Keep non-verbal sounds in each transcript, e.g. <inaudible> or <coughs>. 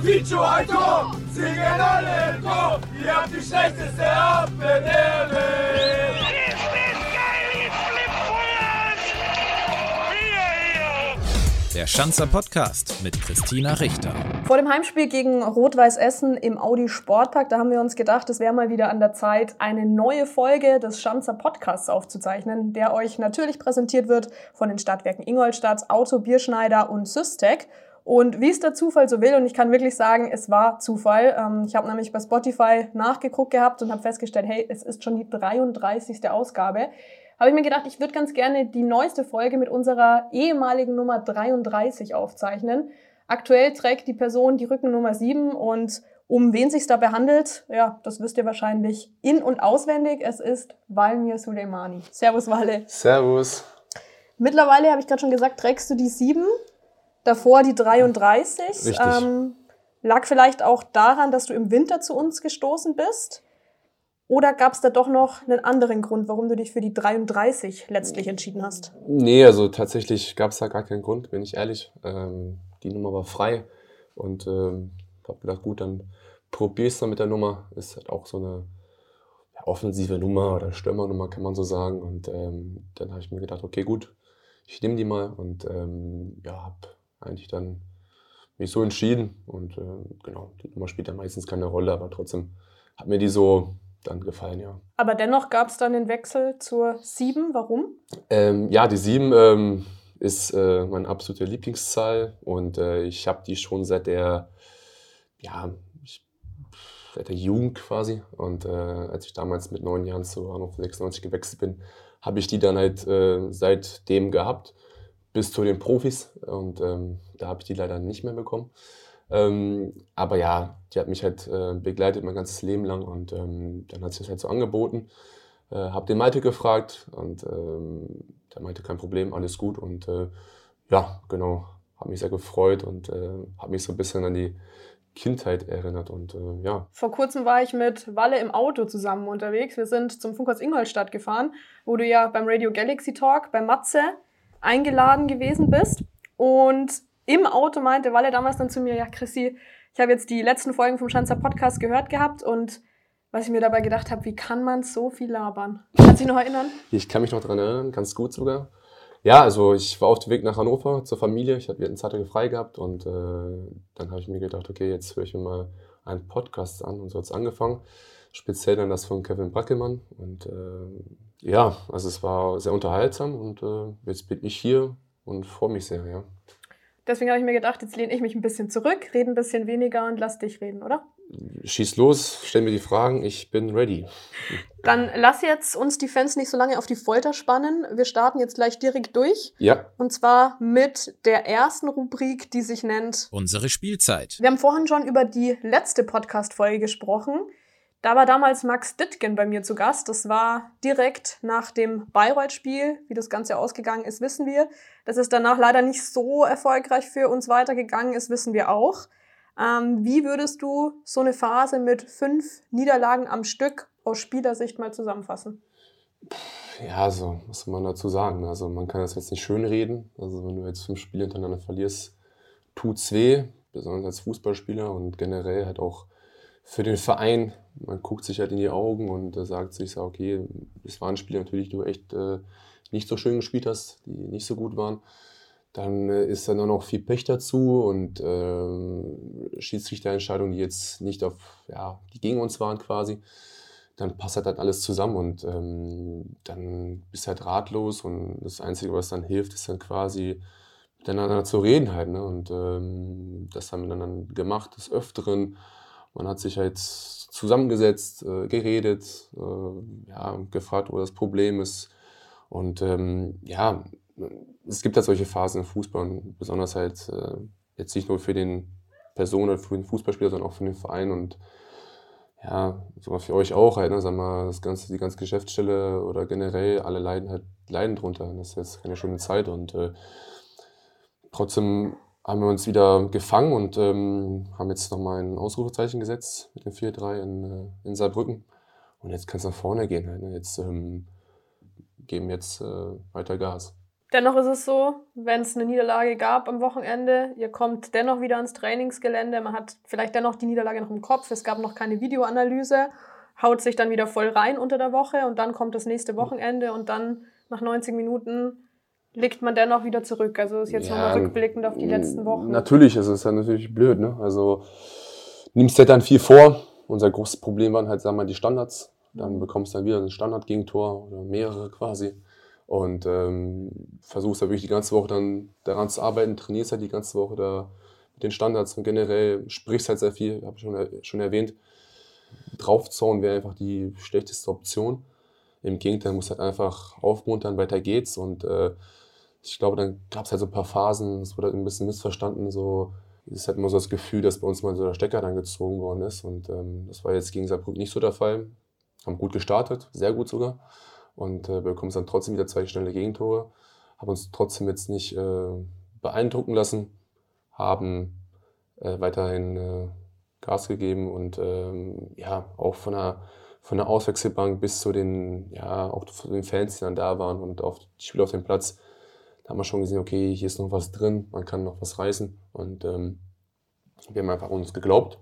Vicio, ein Tor! Singen alle im Chor! Ihr habt die schlechteste Abwehr Der Schanzer Podcast mit Christina Richter. Vor dem Heimspiel gegen Rot-Weiß Essen im Audi Sportpark, da haben wir uns gedacht, es wäre mal wieder an der Zeit, eine neue Folge des Schanzer Podcasts aufzuzeichnen, der euch natürlich präsentiert wird von den Stadtwerken Ingolstadt, Auto, Bierschneider und Systec. Und wie es der Zufall so will, und ich kann wirklich sagen, es war Zufall. Ähm, ich habe nämlich bei Spotify nachgeguckt gehabt und habe festgestellt, hey, es ist schon die 33. Ausgabe habe ich mir gedacht, ich würde ganz gerne die neueste Folge mit unserer ehemaligen Nummer 33 aufzeichnen. Aktuell trägt die Person die Rückennummer 7 und um wen sich dabei handelt, ja, das wisst ihr wahrscheinlich in- und auswendig. Es ist Valmir Suleimani. Servus, Walle. Servus. Mittlerweile, habe ich gerade schon gesagt, trägst du die 7, davor die 33. Richtig. Ähm, lag vielleicht auch daran, dass du im Winter zu uns gestoßen bist. Oder gab es da doch noch einen anderen Grund, warum du dich für die 33 letztlich entschieden hast? Nee, also tatsächlich gab es da gar keinen Grund, bin ich ehrlich. Ähm, die Nummer war frei und ähm, habe gedacht, gut, dann probier's mal mit der Nummer. Ist halt auch so eine offensive Nummer oder Stürmernummer, kann man so sagen. Und ähm, dann habe ich mir gedacht, okay, gut, ich nehme die mal und ähm, ja, habe eigentlich dann mich so entschieden. Und äh, genau, die Nummer spielt ja meistens keine Rolle, aber trotzdem hat mir die so dann gefallen, ja. Aber dennoch gab es dann den Wechsel zur 7. Warum? Ähm, ja, die 7 ähm, ist äh, meine absolute Lieblingszahl und äh, ich habe die schon seit der, ja, ich, seit der Jugend quasi. Und äh, als ich damals mit neun Jahren zu Hannover 96 gewechselt bin, habe ich die dann halt äh, seitdem gehabt, bis zu den Profis. Und ähm, da habe ich die leider nicht mehr bekommen. Ähm, aber ja, die hat mich halt äh, begleitet mein ganzes Leben lang und ähm, dann hat sie es halt so angeboten. Äh, habe den Malte gefragt und ähm, der meinte kein Problem, alles gut und äh, ja, genau, habe mich sehr gefreut und äh, habe mich so ein bisschen an die Kindheit erinnert und äh, ja. Vor kurzem war ich mit Walle im Auto zusammen unterwegs. Wir sind zum Funkhaus Ingolstadt gefahren, wo du ja beim Radio Galaxy Talk bei Matze eingeladen gewesen bist und im Auto meinte Walle damals dann zu mir, ja, Chrissy, ich habe jetzt die letzten Folgen vom Schanzer Podcast gehört gehabt und was ich mir dabei gedacht habe, wie kann man so viel labern? Kannst du dich noch erinnern? Ich kann mich noch daran erinnern, ganz gut sogar. Ja, also ich war auf dem Weg nach Hannover zur Familie. Ich hatte wir hatten zwei Tage frei gehabt und äh, dann habe ich mir gedacht, okay, jetzt höre ich mir mal einen Podcast an und so hat es angefangen. Speziell dann das von Kevin Brackelmann. Und äh, ja, also es war sehr unterhaltsam und äh, jetzt bin ich hier und freue mich sehr, ja. Deswegen habe ich mir gedacht, jetzt lehne ich mich ein bisschen zurück, rede ein bisschen weniger und lass dich reden, oder? Schieß los, stell mir die Fragen, ich bin ready. Dann lass jetzt uns die Fans nicht so lange auf die Folter spannen. Wir starten jetzt gleich direkt durch. Ja. Und zwar mit der ersten Rubrik, die sich nennt Unsere Spielzeit. Wir haben vorhin schon über die letzte Podcast-Folge gesprochen. Da war damals Max Dittgen bei mir zu Gast. Das war direkt nach dem Bayreuth-Spiel. Wie das Ganze ausgegangen ist, wissen wir. Dass es danach leider nicht so erfolgreich für uns weitergegangen ist, wissen wir auch. Ähm, wie würdest du so eine Phase mit fünf Niederlagen am Stück aus Spielersicht mal zusammenfassen? Ja, also, was soll man dazu sagen? Also, man kann das jetzt nicht schön reden. Also, wenn du jetzt fünf Spiele hintereinander verlierst, tut's weh, besonders als Fußballspieler und generell halt auch für den Verein. Man guckt sich halt in die Augen und äh, sagt sich, so, okay, es waren Spiele natürlich, die du echt äh, nicht so schön gespielt hast, die nicht so gut waren. Dann äh, ist dann auch noch viel Pech dazu und äh, Schiedsrichterentscheidungen, die jetzt nicht auf, ja, die gegen uns waren quasi. Dann passt halt, halt alles zusammen und ähm, dann bist du halt ratlos und das Einzige, was dann hilft, ist dann quasi miteinander zu reden halt. Ne? Und ähm, das haben wir dann gemacht, des Öfteren. Man hat sich halt zusammengesetzt, äh, geredet, äh, ja, gefragt, wo das Problem ist. Und ähm, ja, es gibt halt solche Phasen im Fußball und besonders halt äh, jetzt nicht nur für den Person oder für den Fußballspieler, sondern auch für den Verein und ja, sogar für euch auch halt, ne, sag mal, das ganze, die ganze Geschäftsstelle oder generell, alle leiden halt, leiden drunter. Das ist jetzt keine schöne Zeit und äh, trotzdem haben wir uns wieder gefangen und ähm, haben jetzt nochmal ein Ausrufezeichen gesetzt mit dem 4-3 in, äh, in Saarbrücken. Und jetzt kann es nach vorne gehen. Halt, ne? Jetzt ähm, geben wir jetzt äh, weiter Gas. Dennoch ist es so, wenn es eine Niederlage gab am Wochenende, ihr kommt dennoch wieder ans Trainingsgelände, man hat vielleicht dennoch die Niederlage noch im Kopf, es gab noch keine Videoanalyse, haut sich dann wieder voll rein unter der Woche und dann kommt das nächste Wochenende und dann nach 90 Minuten liegt man dennoch wieder zurück. Also ist jetzt Ja, nochmal rückblickend auf die letzten Wochen. Natürlich, also ist ja natürlich blöd, ne? Also nimmst dir dann viel vor. Unser großes Problem waren halt, sagen wir mal, die Standards. Dann bekommst du dann wieder ein Standardgegentor oder mehrere quasi. Und ähm, versuchst da wirklich die ganze Woche dann daran zu arbeiten, trainierst halt die ganze Woche da mit den Standards und generell sprichst halt sehr viel, habe ich schon, schon erwähnt. Draufzauen wäre einfach die schlechteste Option. Im Gegenteil, musst halt einfach aufmuntern, weiter geht's. Und äh, ich glaube, dann gab es halt so ein paar Phasen, es wurde ein bisschen missverstanden. So, es hat immer so das Gefühl, dass bei uns mal so der Stecker dann gezogen worden ist. Und ähm, das war jetzt gegen Saarbrücken nicht so der Fall. Haben gut gestartet, sehr gut sogar. Und äh, bekommen dann trotzdem wieder zwei schnelle Gegentore. Haben uns trotzdem jetzt nicht äh, beeindrucken lassen. Haben äh, weiterhin äh, Gas gegeben und ähm, ja, auch von der, von der Auswechselbank bis zu den, ja, auch zu den Fans, die dann da waren und auf die Spieler auf dem Platz, da haben wir schon gesehen, okay, hier ist noch was drin, man kann noch was reißen. Und ähm, wir haben einfach uns geglaubt.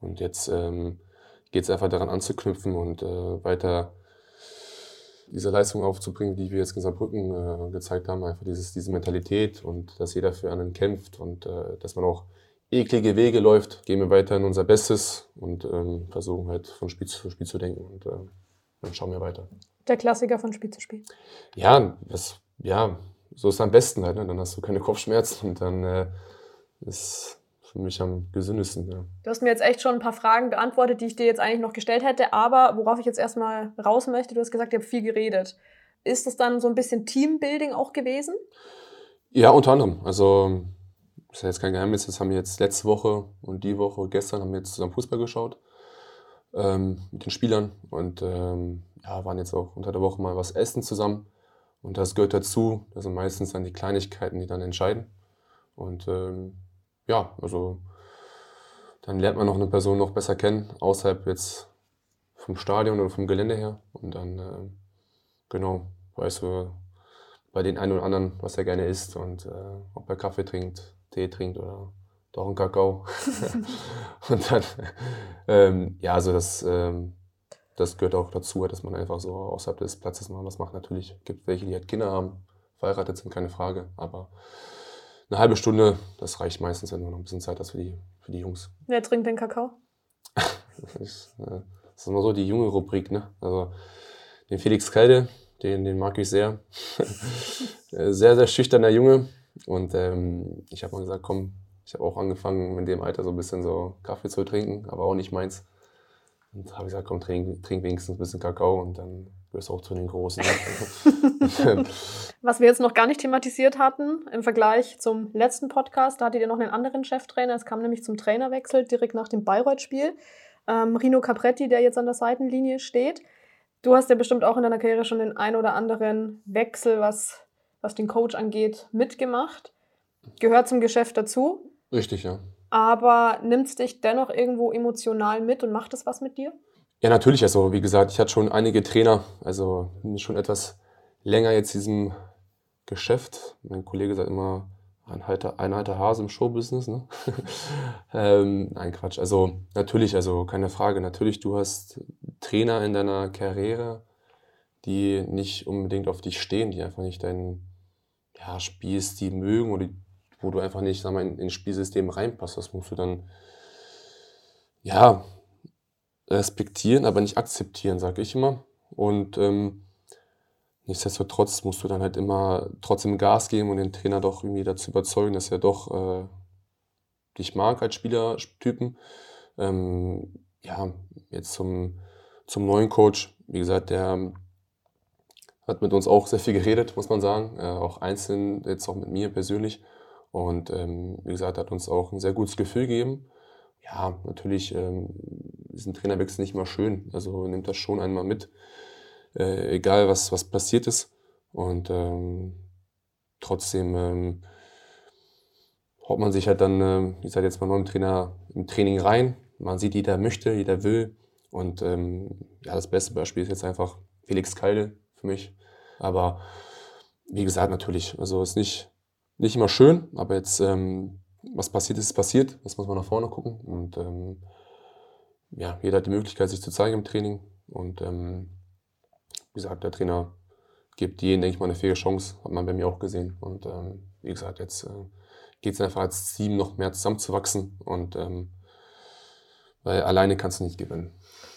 Und jetzt ähm, geht es einfach daran anzuknüpfen und äh, weiter diese Leistung aufzubringen, die wir jetzt in Saarbrücken äh, gezeigt haben. Einfach dieses, diese Mentalität und dass jeder für einen kämpft und äh, dass man auch eklige Wege läuft, gehen wir weiterhin unser Bestes und ähm, versuchen halt von Spiel zu Spiel zu denken und äh, dann schauen wir weiter. Der Klassiker von Spiel zu Spiel. Ja, das, ja, so ist es am besten halt. Ne? Dann hast du keine Kopfschmerzen und dann äh, ist für mich am gesündesten. Ja. Du hast mir jetzt echt schon ein paar Fragen beantwortet, die ich dir jetzt eigentlich noch gestellt hätte, aber worauf ich jetzt erstmal raus möchte, du hast gesagt, ihr habt viel geredet. Ist das dann so ein bisschen Teambuilding auch gewesen? ja, unter anderem. Also ist ja jetzt kein Geheimnis. Das haben wir jetzt letzte Woche und die Woche gestern haben wir jetzt zusammen Fußball geschaut ähm, mit den Spielern und ähm, ja, waren jetzt auch unter der Woche mal was essen zusammen. Und das gehört dazu. Das sind meistens dann die Kleinigkeiten, die dann entscheiden. Und ähm, ja, also dann lernt man noch eine Person noch besser kennen, außerhalb jetzt vom Stadion oder vom Gelände her. Und dann, ähm, genau, weißt du bei den einen oder anderen, was er gerne isst und äh, ob er Kaffee trinkt, Tee trinkt oder doch einen Kakao. <laughs> und dann, <laughs> ähm, ja, also das, ähm, das gehört auch dazu, dass man einfach so außerhalb des Platzes mal was macht. Natürlich gibt es welche, die halt Kinder haben, verheiratet sind, keine Frage. Aber eine halbe Stunde, das reicht meistens, wenn du noch ein bisschen Zeit hast für die, für die Jungs. Wer trinkt den Kakao? <laughs> Das ist, äh, das ist immer so die junge Rubrik, ne? Also den Felix Kalde, den, den mag ich sehr. <laughs> Äh, sehr, sehr schüchterner Junge. Und ähm, ich habe mal gesagt, komm, ich habe auch angefangen, in dem Alter so ein bisschen so Kaffee zu trinken, aber auch nicht meins. Und habe gesagt, komm, trink, trink wenigstens ein bisschen Kakao und dann wirst du auch zu den Großen. <laughs> Was wir jetzt noch gar nicht thematisiert hatten im Vergleich zum letzten Podcast, da hattet ihr noch einen anderen Cheftrainer. Es kam nämlich zum Trainerwechsel direkt nach dem Bayreuth-Spiel. Ähm, Rino Capretti, der jetzt an der Seitenlinie steht. Du hast ja bestimmt auch in deiner Karriere schon den ein oder anderen Wechsel, was, was den Coach angeht, mitgemacht. Gehört zum Geschäft dazu. Richtig, ja. Aber nimmt es dich dennoch irgendwo emotional mit und macht es was mit dir? Ja, natürlich. Also, wie gesagt, ich hatte schon einige Trainer, also schon etwas länger jetzt diesem Geschäft. Mein Kollege sagt immer, ein alter, ein alter Hase im Showbusiness. Ne? <laughs> ähm, nein, Quatsch. Also, natürlich, also keine Frage. Natürlich, du hast Trainer in deiner Karriere, die nicht unbedingt auf dich stehen, die einfach nicht dein ja, Spielstil mögen oder wo du einfach nicht mal, in, ins Spielsystem reinpasst. Das musst du dann, ja, respektieren, aber nicht akzeptieren, sage ich immer. Und ähm, nichtsdestotrotz musst du dann halt immer trotzdem Gas geben und den Trainer doch irgendwie dazu überzeugen, dass er doch äh, dich mag als Spielertypen. Ähm, ja, jetzt zum, zum neuen Coach, wie gesagt, der hat mit uns auch sehr viel geredet, muss man sagen. Äh, auch einzeln, jetzt auch mit mir persönlich. Und ähm, wie gesagt, hat uns auch ein sehr gutes Gefühl gegeben. Ja, natürlich ähm, ist ein Trainerwechsel nicht immer schön. Also nimmt das schon einmal mit, äh, egal was, was passiert ist. Und ähm, trotzdem ähm, haut man sich halt dann, äh, wie gesagt, jetzt mal neuen Trainer im Training rein. Man sieht, jeder möchte, jeder will. Und ähm, ja, das beste Beispiel ist jetzt einfach Felix Kalde für mich. Aber wie gesagt, natürlich, also ist nicht, nicht immer schön, aber jetzt, ähm, was passiert ist, ist passiert. Jetzt muss man nach vorne gucken. Und ähm, ja, jeder hat die Möglichkeit, sich zu zeigen im Training. Und ähm, wie gesagt, der Trainer gibt jedem, denke ich mal, eine faire Chance. Hat man bei mir auch gesehen. Und ähm, wie gesagt, jetzt äh, geht es einfach als Team noch mehr zusammenzuwachsen. Und ähm, weil alleine kannst du nicht gewinnen.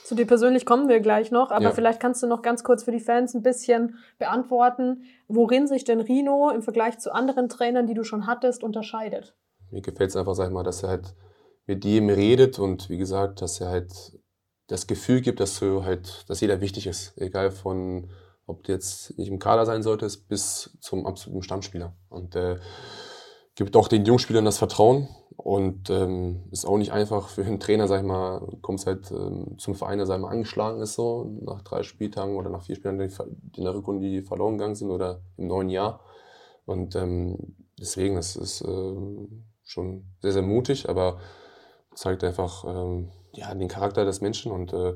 Zu dir persönlich kommen wir gleich noch, aber Ja. vielleicht kannst du noch ganz kurz für die Fans ein bisschen beantworten, worin sich denn Rino im Vergleich zu anderen Trainern, die du schon hattest, unterscheidet. Mir gefällt es einfach, sag ich mal, dass er halt mit jedem redet und wie gesagt, dass er halt das Gefühl gibt, dass du halt, dass jeder wichtig ist. Egal von, ob du jetzt nicht im Kader sein solltest, bis zum absoluten Stammspieler. Und äh, gibt auch den Jungspielern das Vertrauen. Und ähm, ist auch nicht einfach für einen Trainer, sag ich mal, kommst halt ähm, zum Verein, der sag ich mal, angeschlagen ist, so nach drei Spieltagen oder nach vier Spielen, in der Rückrunde die verloren gegangen sind oder im neuen Jahr. Und ähm, deswegen, es ist ähm, schon sehr, sehr mutig, aber zeigt einfach ähm, ja, den Charakter des Menschen und äh,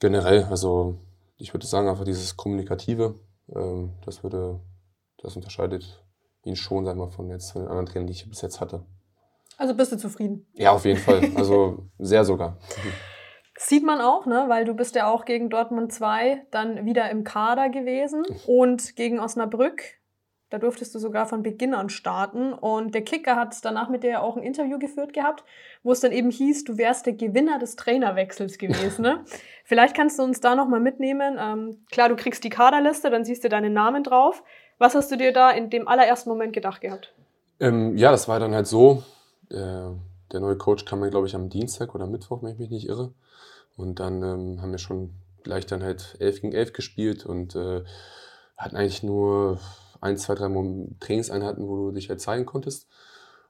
generell, also ich würde sagen, einfach dieses Kommunikative, ähm, das würde, das unterscheidet ihn schon, sag mal, von jetzt von den anderen Trainern, die ich bis jetzt hatte. Also bist du zufrieden? Ja, auf jeden Fall. Also sehr sogar. Sieht man auch, ne? weil du bist ja auch gegen Dortmund 2 dann wieder im Kader gewesen und gegen Osnabrück, da durftest du sogar von Beginn an starten und der Kicker hat danach mit dir auch ein Interview geführt gehabt, wo es dann eben hieß, du wärst der Gewinner des Trainerwechsels gewesen. Ne? <laughs> Vielleicht kannst du uns da nochmal mitnehmen. Ähm, klar, du kriegst die Kaderliste, dann siehst du deinen Namen drauf. Was hast du dir da in dem allerersten Moment gedacht gehabt? Ähm, ja, das war dann halt so. Der, der neue Coach kam, glaube ich, am Dienstag oder Mittwoch, wenn ich mich nicht irre. Und dann ähm, haben wir schon gleich dann halt 11 gegen 11 gespielt und äh, hatten eigentlich nur ein, zwei, drei Trainingseinheiten, wo du dich halt zeigen konntest.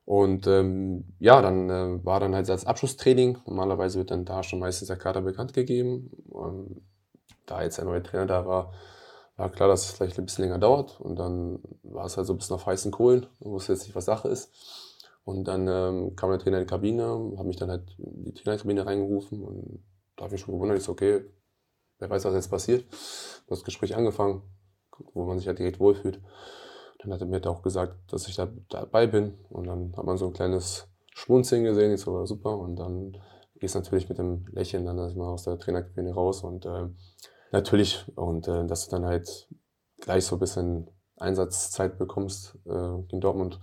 Und ähm, ja, dann äh, war dann halt als Abschlusstraining. Normalerweise wird dann da schon meistens der Kader bekannt gegeben. Ähm, da jetzt ein neuer Trainer da war, war klar, dass es vielleicht ein bisschen länger dauert. Und dann war es halt so ein bisschen auf heißen Kohlen. Ich wusste jetzt nicht, was Sache ist. Und dann ähm, kam der Trainer in die Kabine, hat mich dann halt in die Trainerkabine reingerufen und da habe ich mich schon gewundert, ich so, okay, wer weiß, was jetzt passiert. Das Gespräch angefangen, wo man sich halt direkt wohlfühlt. Dann hat er mir halt auch gesagt, dass ich da dabei bin und dann hat man so ein kleines Schmunzeln gesehen, ich so, super. Und dann gehst natürlich mit dem Lächeln dann erstmal aus der Trainerkabine raus und äh, natürlich, und äh, dass du dann halt gleich so ein bisschen Einsatzzeit bekommst äh, in Dortmund.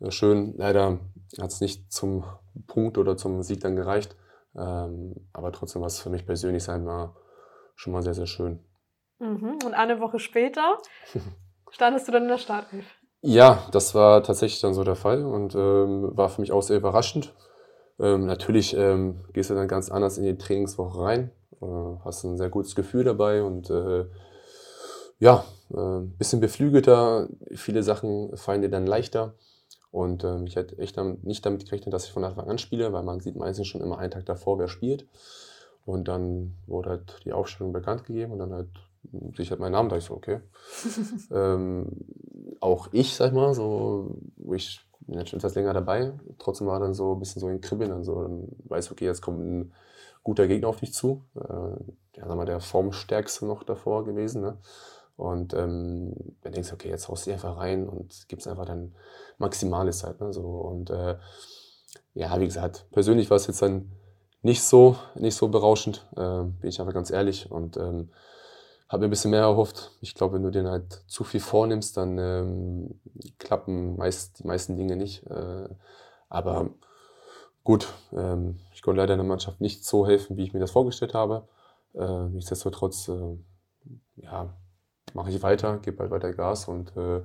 Äh, schön, leider hat es nicht zum Punkt oder zum Sieg dann gereicht. Ähm, aber trotzdem war es für mich persönlich sein mal schon mal sehr, sehr schön. Mhm. Und eine Woche später <laughs> standest du dann in der Startelf. Ja, das war tatsächlich dann so der Fall und ähm, war für mich auch sehr überraschend. Ähm, natürlich ähm, gehst du dann ganz anders in die Trainingswoche rein, hast ein sehr gutes Gefühl dabei und äh, ja, äh, bisschen beflügelter, viele Sachen fallen dir dann leichter. Und ähm, ich hätte echt damit, nicht damit gerechnet, dass ich von Anfang an spiele, weil man sieht meistens schon immer einen Tag davor, wer spielt. Und dann wurde halt die Aufstellung bekannt gegeben und dann halt sich halt mein Name da. Ich so, okay. <laughs> ähm, auch ich, sag ich mal, so, ich bin jetzt schon etwas länger dabei, trotzdem war dann so ein bisschen so ein Kribbeln, dann so, dann weiß okay, jetzt kommt ein guter Gegner auf dich zu. Äh, mal, der formstärkste noch davor gewesen, ne? Und ähm, dann denkst du, okay, jetzt haust du einfach rein und gibst einfach dann maximale Zeit. Ne? So, und äh, ja, wie gesagt, persönlich war es jetzt dann nicht so, nicht so berauschend, äh, bin ich einfach ganz ehrlich. Und ähm, habe mir ein bisschen mehr erhofft. Ich glaube, wenn du dir halt zu viel vornimmst, dann ähm, klappen meist, die meisten Dinge nicht. Äh, aber gut, ähm, ich konnte leider der Mannschaft nicht so helfen, wie ich mir das vorgestellt habe. Äh, nichtsdestotrotz, äh, ja, mache ich weiter, gebe halt weiter Gas und äh,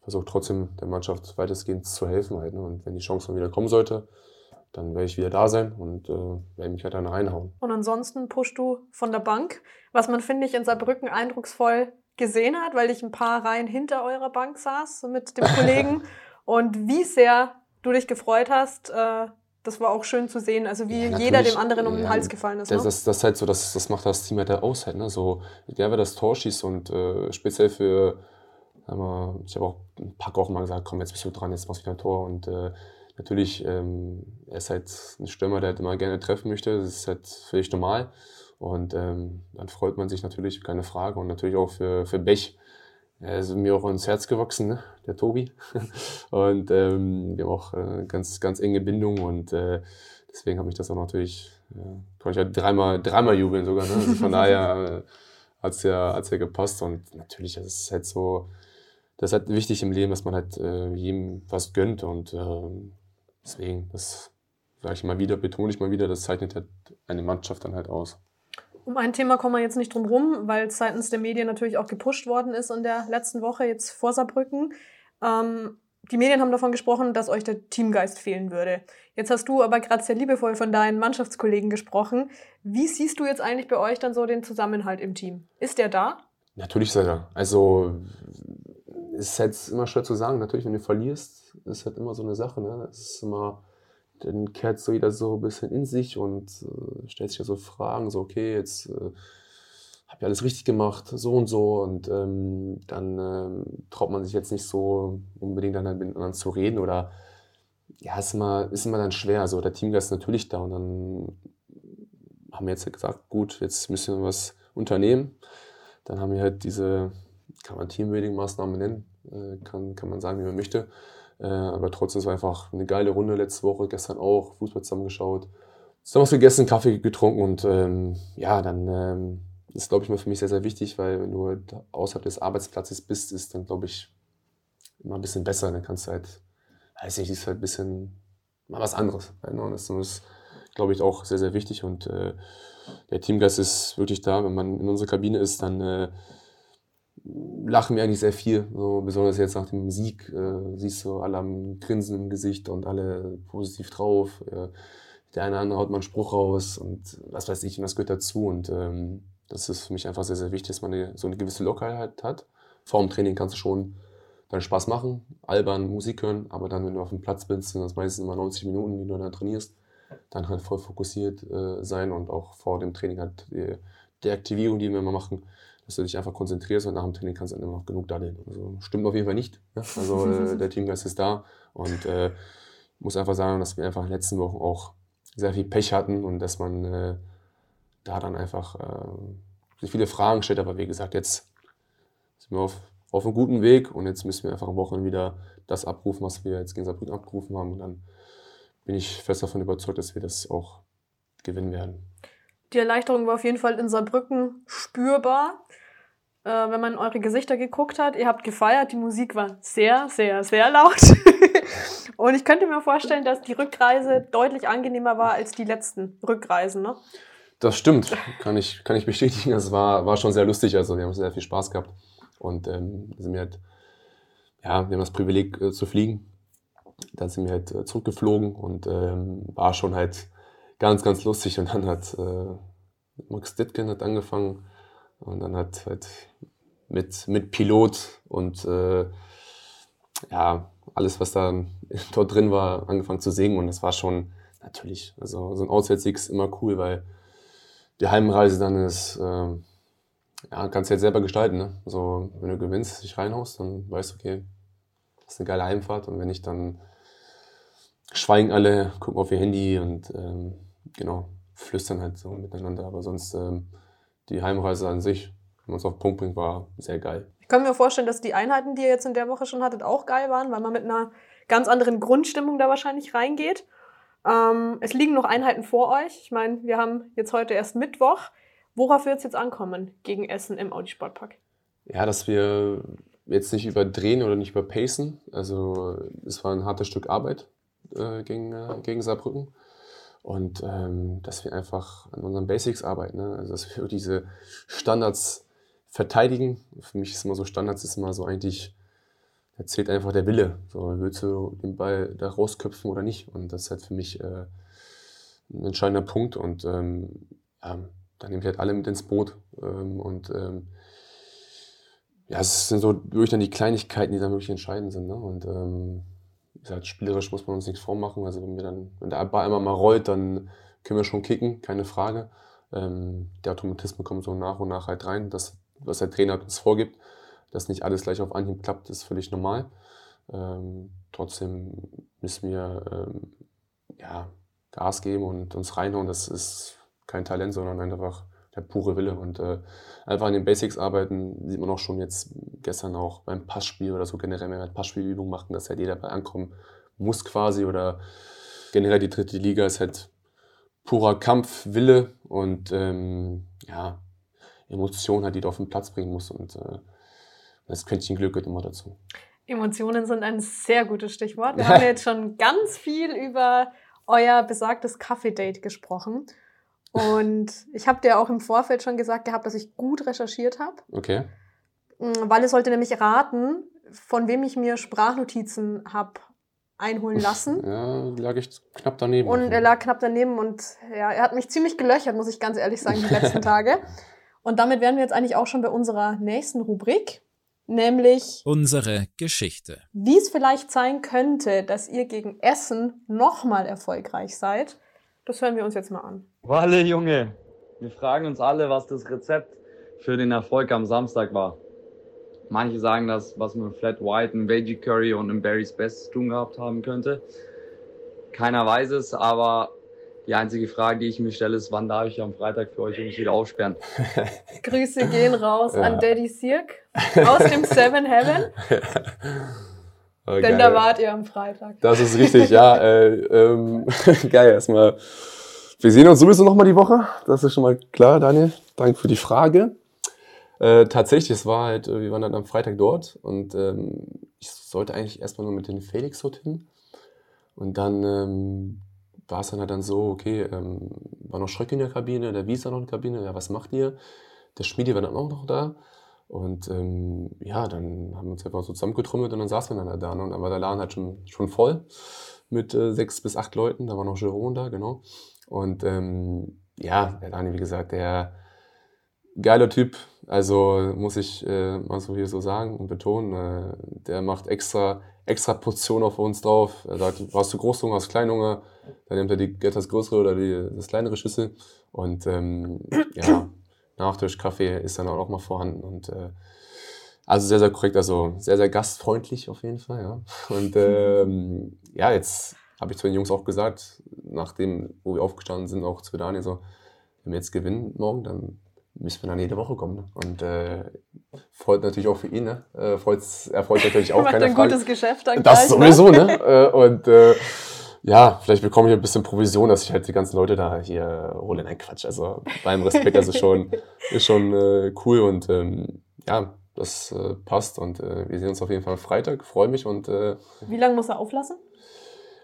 versuche trotzdem der Mannschaft weitestgehend zu helfen. Halt, ne? Und wenn die Chance dann wieder kommen sollte, dann werde ich wieder da sein und äh, werde mich halt dann reinhauen. Und ansonsten pushst du von der Bank, was man, finde ich, in Saarbrücken eindrucksvoll gesehen hat, weil ich ein paar Reihen hinter eurer Bank saß mit dem Kollegen. <laughs> und wie sehr du dich gefreut hast, äh, das war auch schön zu sehen. Also wie Ja, jeder dem anderen um den Ja, Hals gefallen ist. Das, Ne? das, das ist halt so, das, das macht das Team halt aus halt, ne? So, der wer das Tor schießt und äh, speziell für, mal, ich habe auch ein paar auch mal gesagt, komm, jetzt bist du dran, jetzt machst du wieder ein Tor. Und äh, natürlich, ähm, er ist halt ein Stürmer, der halt immer gerne treffen möchte. Das ist halt völlig normal. Und ähm, dann freut man sich natürlich, keine Frage. Und natürlich auch für, für Bech. Er ist mir auch ins Herz gewachsen, ne? der Tobi. <laughs> und ähm, wir haben auch äh, ganz, ganz enge Bindung und äh, deswegen habe ich das auch natürlich, äh, konnte ich ja dreimal, dreimal jubeln sogar. Ne? Also von daher äh, hat es ja, hat's ja gepasst und natürlich, das ist halt so, das ist halt wichtig im Leben, dass man halt äh, jedem was gönnt und äh, deswegen, das sage ich mal wieder, betone ich mal wieder, das zeichnet halt eine Mannschaft dann halt aus. Um ein Thema kommen wir jetzt nicht drum rum, weil es seitens der Medien natürlich auch gepusht worden ist in der letzten Woche, jetzt vor Saarbrücken. Ähm, die Medien haben davon gesprochen, dass euch der Teamgeist fehlen würde. Jetzt hast du aber gerade sehr liebevoll von deinen Mannschaftskollegen gesprochen. Wie siehst du jetzt eigentlich bei euch dann so den Zusammenhalt im Team? Ist der da? Natürlich ist er da. Also ist jetzt immer schwer zu sagen. Natürlich, wenn du verlierst, ist halt immer so eine Sache. Ne? Es ist immer dann kehrt so jeder so ein bisschen in sich und äh, stellt sich ja so Fragen, so okay, jetzt äh, habe ich alles richtig gemacht, so und so und ähm, dann ähm, traut man sich jetzt nicht so unbedingt dann halt mit anderen zu reden oder ja, ist immer, ist immer dann schwer. Also der Teamgeist ist natürlich da und dann haben wir jetzt halt gesagt, gut, jetzt müssen wir was unternehmen. Dann haben wir halt diese, kann man Teambuilding-Maßnahmen nennen, äh, kann, kann man sagen, wie man möchte. Äh, aber trotzdem es einfach eine geile Runde letzte Woche, gestern auch, Fußball zusammengeschaut. Zusammen was gegessen, Kaffee getrunken und ähm, ja, dann ähm, ist, glaube ich, mal für mich sehr, sehr wichtig, weil wenn du halt außerhalb des Arbeitsplatzes bist, ist dann, glaube ich, immer ein bisschen besser. Dann kannst du halt, weiß nicht, ist halt ein bisschen mal was anderes. Ne? Das ist, glaube ich, auch sehr, sehr wichtig und äh, der Teamgeist ist wirklich da. Wenn man in unserer Kabine ist, dann äh, lachen wir eigentlich sehr viel. So, besonders jetzt nach dem Sieg äh, siehst du alle am Grinsen im Gesicht und alle positiv drauf. Äh, der eine oder andere haut mal einen Spruch raus und was weiß ich, und das gehört dazu. Und ähm, das ist für mich einfach sehr, sehr wichtig, dass man eine, so eine gewisse Lockerheit hat. Vor dem Training kannst du schon deinen Spaß machen, albern Musik hören, aber dann, wenn du auf dem Platz bist, sind das meistens immer 90 Minuten, die du dann trainierst, dann halt voll fokussiert äh, sein und auch vor dem Training halt die, die Aktivierung, die wir immer machen, dass du dich einfach konzentrierst und nach dem Training kannst du dann immer noch genug daddeln. Also stimmt auf jeden Fall nicht. Ne? Also <laughs> äh, der Teamgeist ist da und äh, muss einfach sagen, dass wir einfach in den letzten Wochen auch sehr viel Pech hatten und dass man äh, da dann einfach äh, sich viele Fragen stellt. Aber wie gesagt, jetzt sind wir auf, auf einem guten Weg und jetzt müssen wir einfach am Wochenende wieder das abrufen, was wir jetzt gegen Saarbrücken abgerufen haben. Und dann bin ich fest davon überzeugt, dass wir das auch gewinnen werden. Die Erleichterung war auf jeden Fall in Saarbrücken spürbar. Äh, wenn man eure Gesichter geguckt hat, ihr habt gefeiert, die Musik war sehr, sehr, sehr laut. <laughs> Und ich könnte mir vorstellen, dass die Rückreise deutlich angenehmer war als die letzten Rückreisen, ne? Das stimmt, kann ich, kann ich bestätigen. Es war, war schon sehr lustig, also wir haben sehr viel Spaß gehabt. Und ähm, sind wir halt, ja, wir haben das Privileg äh, zu fliegen. Dann sind wir halt äh, zurückgeflogen und ähm, war schon halt ganz, ganz lustig. Und dann hat äh, Max Dittgen hat angefangen und dann hat halt mit, mit Pilot und äh, ja, alles, was da <laughs> dort drin war, angefangen zu singen. Und das war schon natürlich, also so ein Auswärtssieg ist immer cool, weil die Heimreise dann ist, äh, ja, kannst du jetzt selber gestalten. Ne? Also, wenn du gewinnst, dich reinhaust, dann weißt du, okay, das ist eine geile Heimfahrt. Und wenn nicht, dann schweigen alle, gucken auf ihr Handy und ähm, genau, flüstern halt so miteinander. Aber sonst ähm, die Heimreise an sich, wenn man es auf den Punkt bringt, war sehr geil. Ich kann mir vorstellen, dass die Einheiten, die ihr jetzt in der Woche schon hattet, auch geil waren, weil man mit einer ganz anderen Grundstimmung da wahrscheinlich reingeht. Ähm, es liegen noch Einheiten vor euch. Ich meine, wir haben jetzt heute erst Mittwoch. Worauf wird es jetzt ankommen gegen Essen im Audi Sportpark? Ja, dass wir jetzt nicht überdrehen oder nicht überpacen. Also es war ein hartes Stück Arbeit äh, gegen, äh, gegen Saarbrücken. Und ähm, dass wir einfach an unseren Basics arbeiten. Ne? Also dass wir <laughs> diese Standards verteidigen. Für mich ist immer so, Standards ist immer so eigentlich, da zählt einfach der Wille. So, willst du den Ball da rausköpfen oder nicht? Und das ist halt für mich äh, ein entscheidender Punkt. Und ähm, ja, dann nehme ich halt alle mit ins Boot. Ähm, und ähm, ja, es sind so wirklich dann die Kleinigkeiten, die dann wirklich entscheidend sind. Ne? Und ähm, gesagt, spielerisch muss man uns nichts vormachen. Also wenn wir dann, wenn der Ball einmal mal rollt, dann können wir schon kicken, keine Frage. Ähm, der Automatismus kommt so nach und nach halt rein. Das, was der Trainer uns vorgibt, dass nicht alles gleich auf Anhieb klappt, ist völlig normal. Ähm, trotzdem müssen wir ähm, ja, Gas geben und uns reinhauen. Das ist kein Talent, sondern einfach der pure Wille. Und äh, einfach an den Basics arbeiten, sieht man auch schon jetzt gestern auch beim Passspiel oder so generell, wenn wir halt Passspielübungen machen, dass halt jeder bei ankommen muss quasi oder generell die dritte Liga ist halt purer Kampf, Wille und ähm, ja, Emotion halt, die du auf den Platz bringen musst und äh, das Quäntchen Glück gehört immer dazu. Emotionen sind ein sehr gutes Stichwort. <laughs> Wir haben jetzt schon ganz viel über euer besagtes Kaffee-Date gesprochen. Und ich habe dir auch im Vorfeld schon gesagt gehabt, dass ich gut recherchiert habe. Okay. Mm, weil es sollte nämlich raten, von wem ich mir Sprachnotizen habe einholen lassen. Ja, lag ich knapp daneben. Und er lag knapp daneben und ja, er hat mich ziemlich gelöchert, muss ich ganz ehrlich sagen, die letzten <laughs> Tage. Und damit wären wir jetzt eigentlich auch schon bei unserer nächsten Rubrik, nämlich Unsere Geschichte. wie es vielleicht sein könnte, dass ihr gegen Essen nochmal erfolgreich seid. Das hören wir uns jetzt mal an. Walle, Junge, wir fragen uns alle, was das Rezept für den Erfolg am Samstag war. Manche sagen, dass was mit Flat White, einem Veggie Curry und einem Barry's Best zu tun gehabt haben könnte. Keiner weiß es, aber die einzige Frage, die ich mir stelle, ist, wann darf ich am Freitag für euch Jungs wieder aufsperren? Grüße gehen raus Ja. an Daddy Sirk aus dem Seven Heaven, <laughs> Oh, denn geil. da wart ihr am Freitag. Das ist richtig, ja. <laughs> Äh, ähm, <laughs> geil, erstmal. Wir sehen uns sowieso nochmal die Woche. Das ist schon mal klar, Daniel. Danke für die Frage. Äh, tatsächlich, es war halt, äh, wir waren dann am Freitag dort und ähm, ich sollte eigentlich erstmal nur mit dem Felix dorthin. Und dann ähm, war es dann halt dann so, okay, ähm, war noch Schröck in der Kabine, der Wies war noch in der Kabine, ja, was macht ihr? Der Schmiedi war dann auch noch da. Und ähm, ja, dann haben wir uns einfach so zusammengetrommelt und dann saßen wir dann da. Ne? Und dann war der Laden halt schon, schon voll mit äh, sechs bis acht Leuten. Da war noch Jerome da, genau. Und ähm, ja, der Dani, wie gesagt, der geiler Typ. Also muss ich äh, mal so hier so sagen und betonen. Äh, der macht extra, extra Portion auf uns drauf. Er sagt, warst du Großhunger, hast Kleinhunger? Dann nimmt er die etwas größere oder die, das kleinere Schüssel. Und ähm, ja, Nachtisch, Kaffee ist dann auch mal vorhanden. Und äh, also sehr, sehr korrekt, also sehr, sehr gastfreundlich auf jeden Fall, ja. Und ähm, ja, jetzt habe ich zu den Jungs auch gesagt, nachdem, wo wir aufgestanden sind, auch zu Daniel so, wenn wir jetzt gewinnen morgen, dann müssen wir dann jede Woche kommen. Ne? Und äh, freut natürlich auch für ihn, ne? Äh, freut's, er freut sich natürlich <laughs> auch, Macht keine ein Frage. gutes Geschäft dann Das gleich, sowieso, ne? Äh, Und äh, ja, vielleicht bekomme ich ein bisschen Provision, dass ich halt die ganzen Leute da hier hole. Nein, Quatsch. Also beim Respekt, ist schon, <laughs> ist schon äh, cool und ähm, ja, das äh, passt. Und äh, wir sehen uns auf jeden Fall am Freitag. Freue mich und äh, Wie lange muss er auflassen?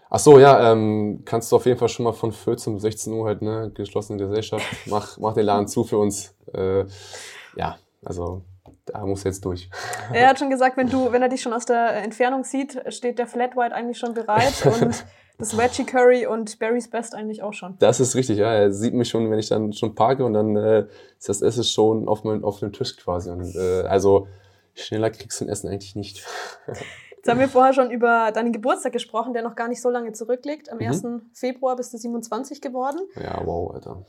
ach so, ja, ähm, kannst du auf jeden Fall schon mal von 14 bis 16 Uhr halt, ne, geschlossene Gesellschaft, mach, mach den Laden zu für uns. Äh, ja, also da muss jetzt durch. <laughs> Er hat schon gesagt, wenn du, wenn er dich schon aus der Entfernung sieht, steht der Flat White eigentlich schon bereit <laughs> und das Veggie Curry und Barry's Best eigentlich auch schon. Das ist richtig, ja. Er sieht mich schon, wenn ich dann schon parke und dann äh, ist das Essen schon auf, mein, auf dem Tisch quasi. Und, äh, also schneller kriegst du ein Essen eigentlich nicht. Jetzt haben wir vorher schon über deinen Geburtstag gesprochen, der noch gar nicht so lange zurückliegt. Am Mhm. 1. Februar bist du 27 geworden. Ja, wow, Alter.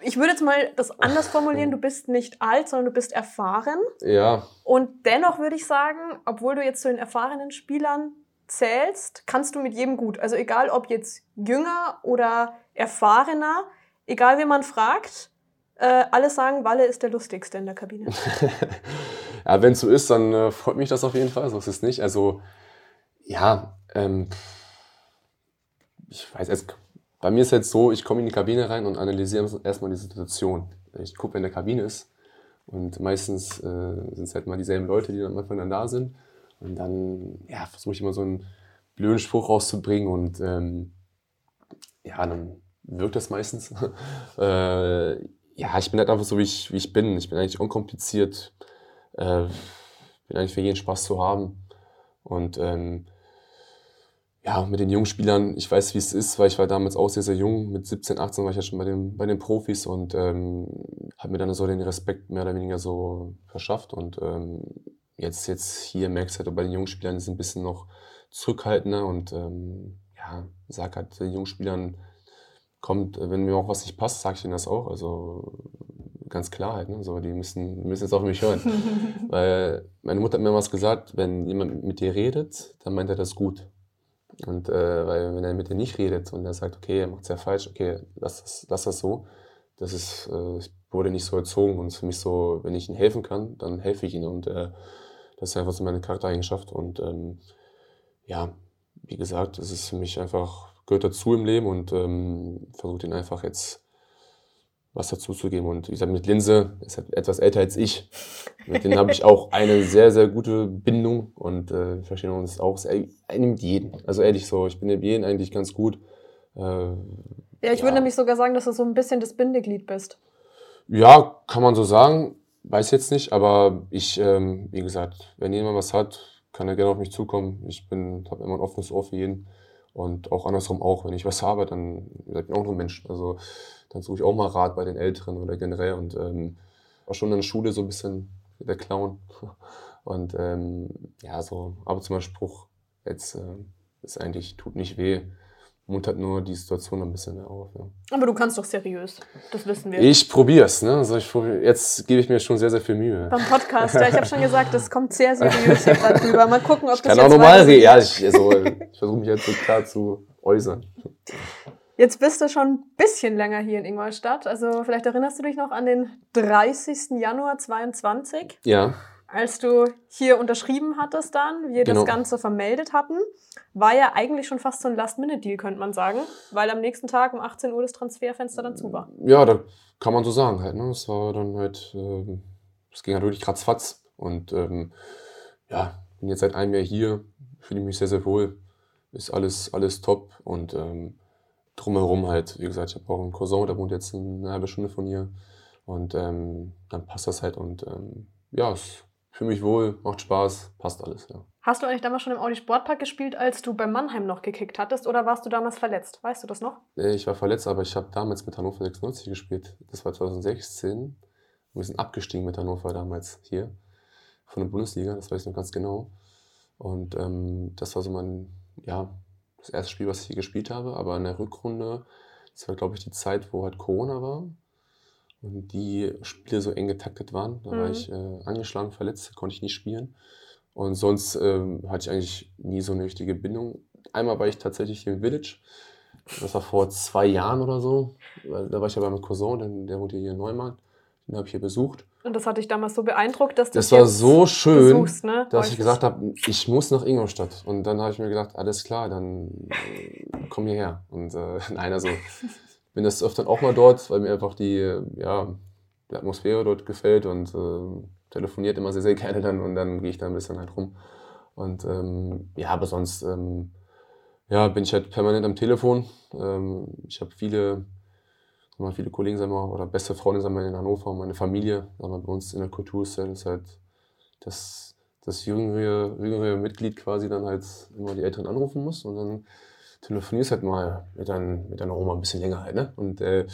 Ich würde jetzt mal das anders formulieren. Du bist nicht alt, sondern du bist erfahren. Ja, Und dennoch würde ich sagen, obwohl du jetzt zu den erfahrenen Spielern zählst, kannst du mit jedem gut. Also egal ob jetzt jünger oder erfahrener, egal wie man fragt, äh, alle sagen, Walle ist der lustigste in der Kabine. <laughs> ja wenn es so ist, dann äh, freut mich das auf jeden Fall. So ist es nicht. Also, ja, ähm, ich weiß, es, bei mir ist jetzt so, ich komme in die Kabine rein und analysiere erstmal die Situation. Ich gucke, wer in der Kabine ist. Und meistens äh, sind es halt mal dieselben Leute, die dann am Anfang dann da sind. Und dann ja, versuche ich immer so einen blöden Spruch rauszubringen und ähm, ja, dann wirkt das meistens. <laughs> äh, ja, ich bin halt einfach so, wie ich, wie ich bin. Ich bin eigentlich unkompliziert. Äh, bin eigentlich für jeden Spaß zu haben. Und ähm, ja, mit den jungen Spielern, ich weiß, wie es ist, weil ich war damals auch sehr, sehr jung. Mit 17, 18 war ich ja schon bei den, bei den Profis und ähm, habe mir dann so den Respekt mehr oder weniger so verschafft. Und ähm, jetzt, jetzt hier merkst du halt, bei den jungen Spielern ist es ein bisschen noch zurückhaltender und ähm, ja, sag halt den jungen Spielern, kommt, wenn mir auch was nicht passt, sage ich ihnen das auch. Also ganz klar halt, ne? so, die müssen, müssen jetzt auf mich hören. <laughs> Weil meine Mutter hat mir was gesagt, wenn jemand mit dir redet, dann meint er das gut. Und äh, weil wenn er mit dir nicht redet und er sagt, okay, er macht es ja falsch, okay, lass das, lass das so, das ist, äh, ich wurde nicht so erzogen und für mich so, wenn ich ihnen helfen kann, dann helfe ich ihnen und äh, das ist einfach so meine Charaktereigenschaft und ähm, ja, wie gesagt, es ist für mich einfach, gehört dazu im Leben und ähm, versuche den einfach jetzt was dazu zu geben. Und wie gesagt, mit Linse ist halt etwas älter als ich. Mit denen habe ich auch eine sehr, sehr gute Bindung und äh, wir verstehen uns auch sehr, mit jedem. Also ehrlich so, ich bin mit jedem eigentlich ganz gut. Äh, ja, ich ja. würde nämlich sogar sagen, dass du so ein bisschen das Bindeglied bist. Ja, kann man so sagen. Weiß jetzt nicht, aber ich, ähm, wie gesagt, wenn jemand was hat, kann er gerne auf mich zukommen. Ich bin, habe immer ein offenes Ohr für jeden. Und auch andersrum auch, wenn ich was habe, dann gesagt, bin ich auch nur ein Mensch. Also dann suche ich auch mal Rat bei den Älteren oder generell. Und ähm, war schon in der Schule so ein bisschen der Clown. <laughs> Und ähm, ja, so ab und zu mal Spruch, jetzt äh, ist eigentlich, tut nicht weh muntert nur die Situation ein bisschen mehr auf. Ja. Aber du kannst doch seriös, das wissen wir. Ich probier's, ne? Also ich probier, jetzt gebe ich mir schon sehr, sehr viel Mühe. Beim Podcast, ja, ich habe schon gesagt, das kommt sehr seriös <laughs> hier gerade drüber. Mal gucken, ob ich das kann auch normal reden. Ja, ich, also, ich versuche mich jetzt so klar zu äußern. Jetzt bist du schon ein bisschen länger hier in Ingolstadt. Also vielleicht erinnerst du dich noch an den 30. Januar 22? Ja als du hier unterschrieben hattest dann, wir genau. das Ganze vermeldet hatten, war ja eigentlich schon fast so ein Last-Minute-Deal, könnte man sagen, weil am nächsten Tag um 18 Uhr das Transferfenster dann zu war. Ja, da kann man so sagen halt. Ne? Es war dann halt, es ähm, ging halt wirklich ratzfatz und ähm, ja, bin jetzt seit einem Jahr hier, fühle mich sehr, sehr wohl, ist alles, alles top und ähm, drumherum halt, wie gesagt, ich habe auch einen Cousin, der wohnt jetzt eine halbe Stunde von hier und ähm, dann passt das halt und ähm, ja, es fühle mich wohl, macht Spaß, passt alles, ja. Hast du eigentlich damals schon im Audi Sportpark gespielt, als du bei Mannheim noch gekickt hattest oder warst du damals verletzt? Weißt du das noch? Nee, ich war verletzt, aber ich habe damals mit Hannover 96 gespielt. Das war 2016. Wir sind abgestiegen mit Hannover damals hier von der Bundesliga, das weiß ich noch ganz genau. Und ähm, das war so mein, ja, das erste Spiel, was ich hier gespielt habe. Aber in der Rückrunde, das war, glaube ich, die Zeit, wo halt Corona war die Spiele so eng getaktet waren. Da mhm. war ich äh, angeschlagen, verletzt, konnte ich nicht spielen. Und sonst ähm, hatte ich eigentlich nie so eine richtige Bindung. Einmal war ich tatsächlich hier im Village. Das war vor zwei Jahren oder so. Da war ich ja bei meinem Cousin, der, der wohnt hier in Neumarkt. Den habe ich hier besucht. Und das hat dich damals so beeindruckt, dass du Das war so schön, besuchst, ne? dass ich gesagt habe, ich muss nach Ingolstadt. Und dann habe ich mir gedacht, alles klar, dann äh, komm hierher. Und äh, <laughs> nein, also bin das öfter auch mal dort, weil mir einfach die, ja, die Atmosphäre dort gefällt und äh, telefoniert immer sehr, sehr gerne dann und dann gehe ich da ein bisschen halt rum. Und ähm, ja, aber sonst ähm, ja, bin ich halt permanent am Telefon. Ähm, ich habe viele, viele Kollegen sagen wir, oder beste Freunde sagen wir, in Hannover und meine Familie. Sagen wir, bei uns in der Kulturszene ist halt das, das jüngere, jüngere Mitglied quasi dann halt immer die Eltern anrufen muss und dann telefonierst halt mal mit, dein, mit deiner Oma ein bisschen länger halt, ne? Und äh,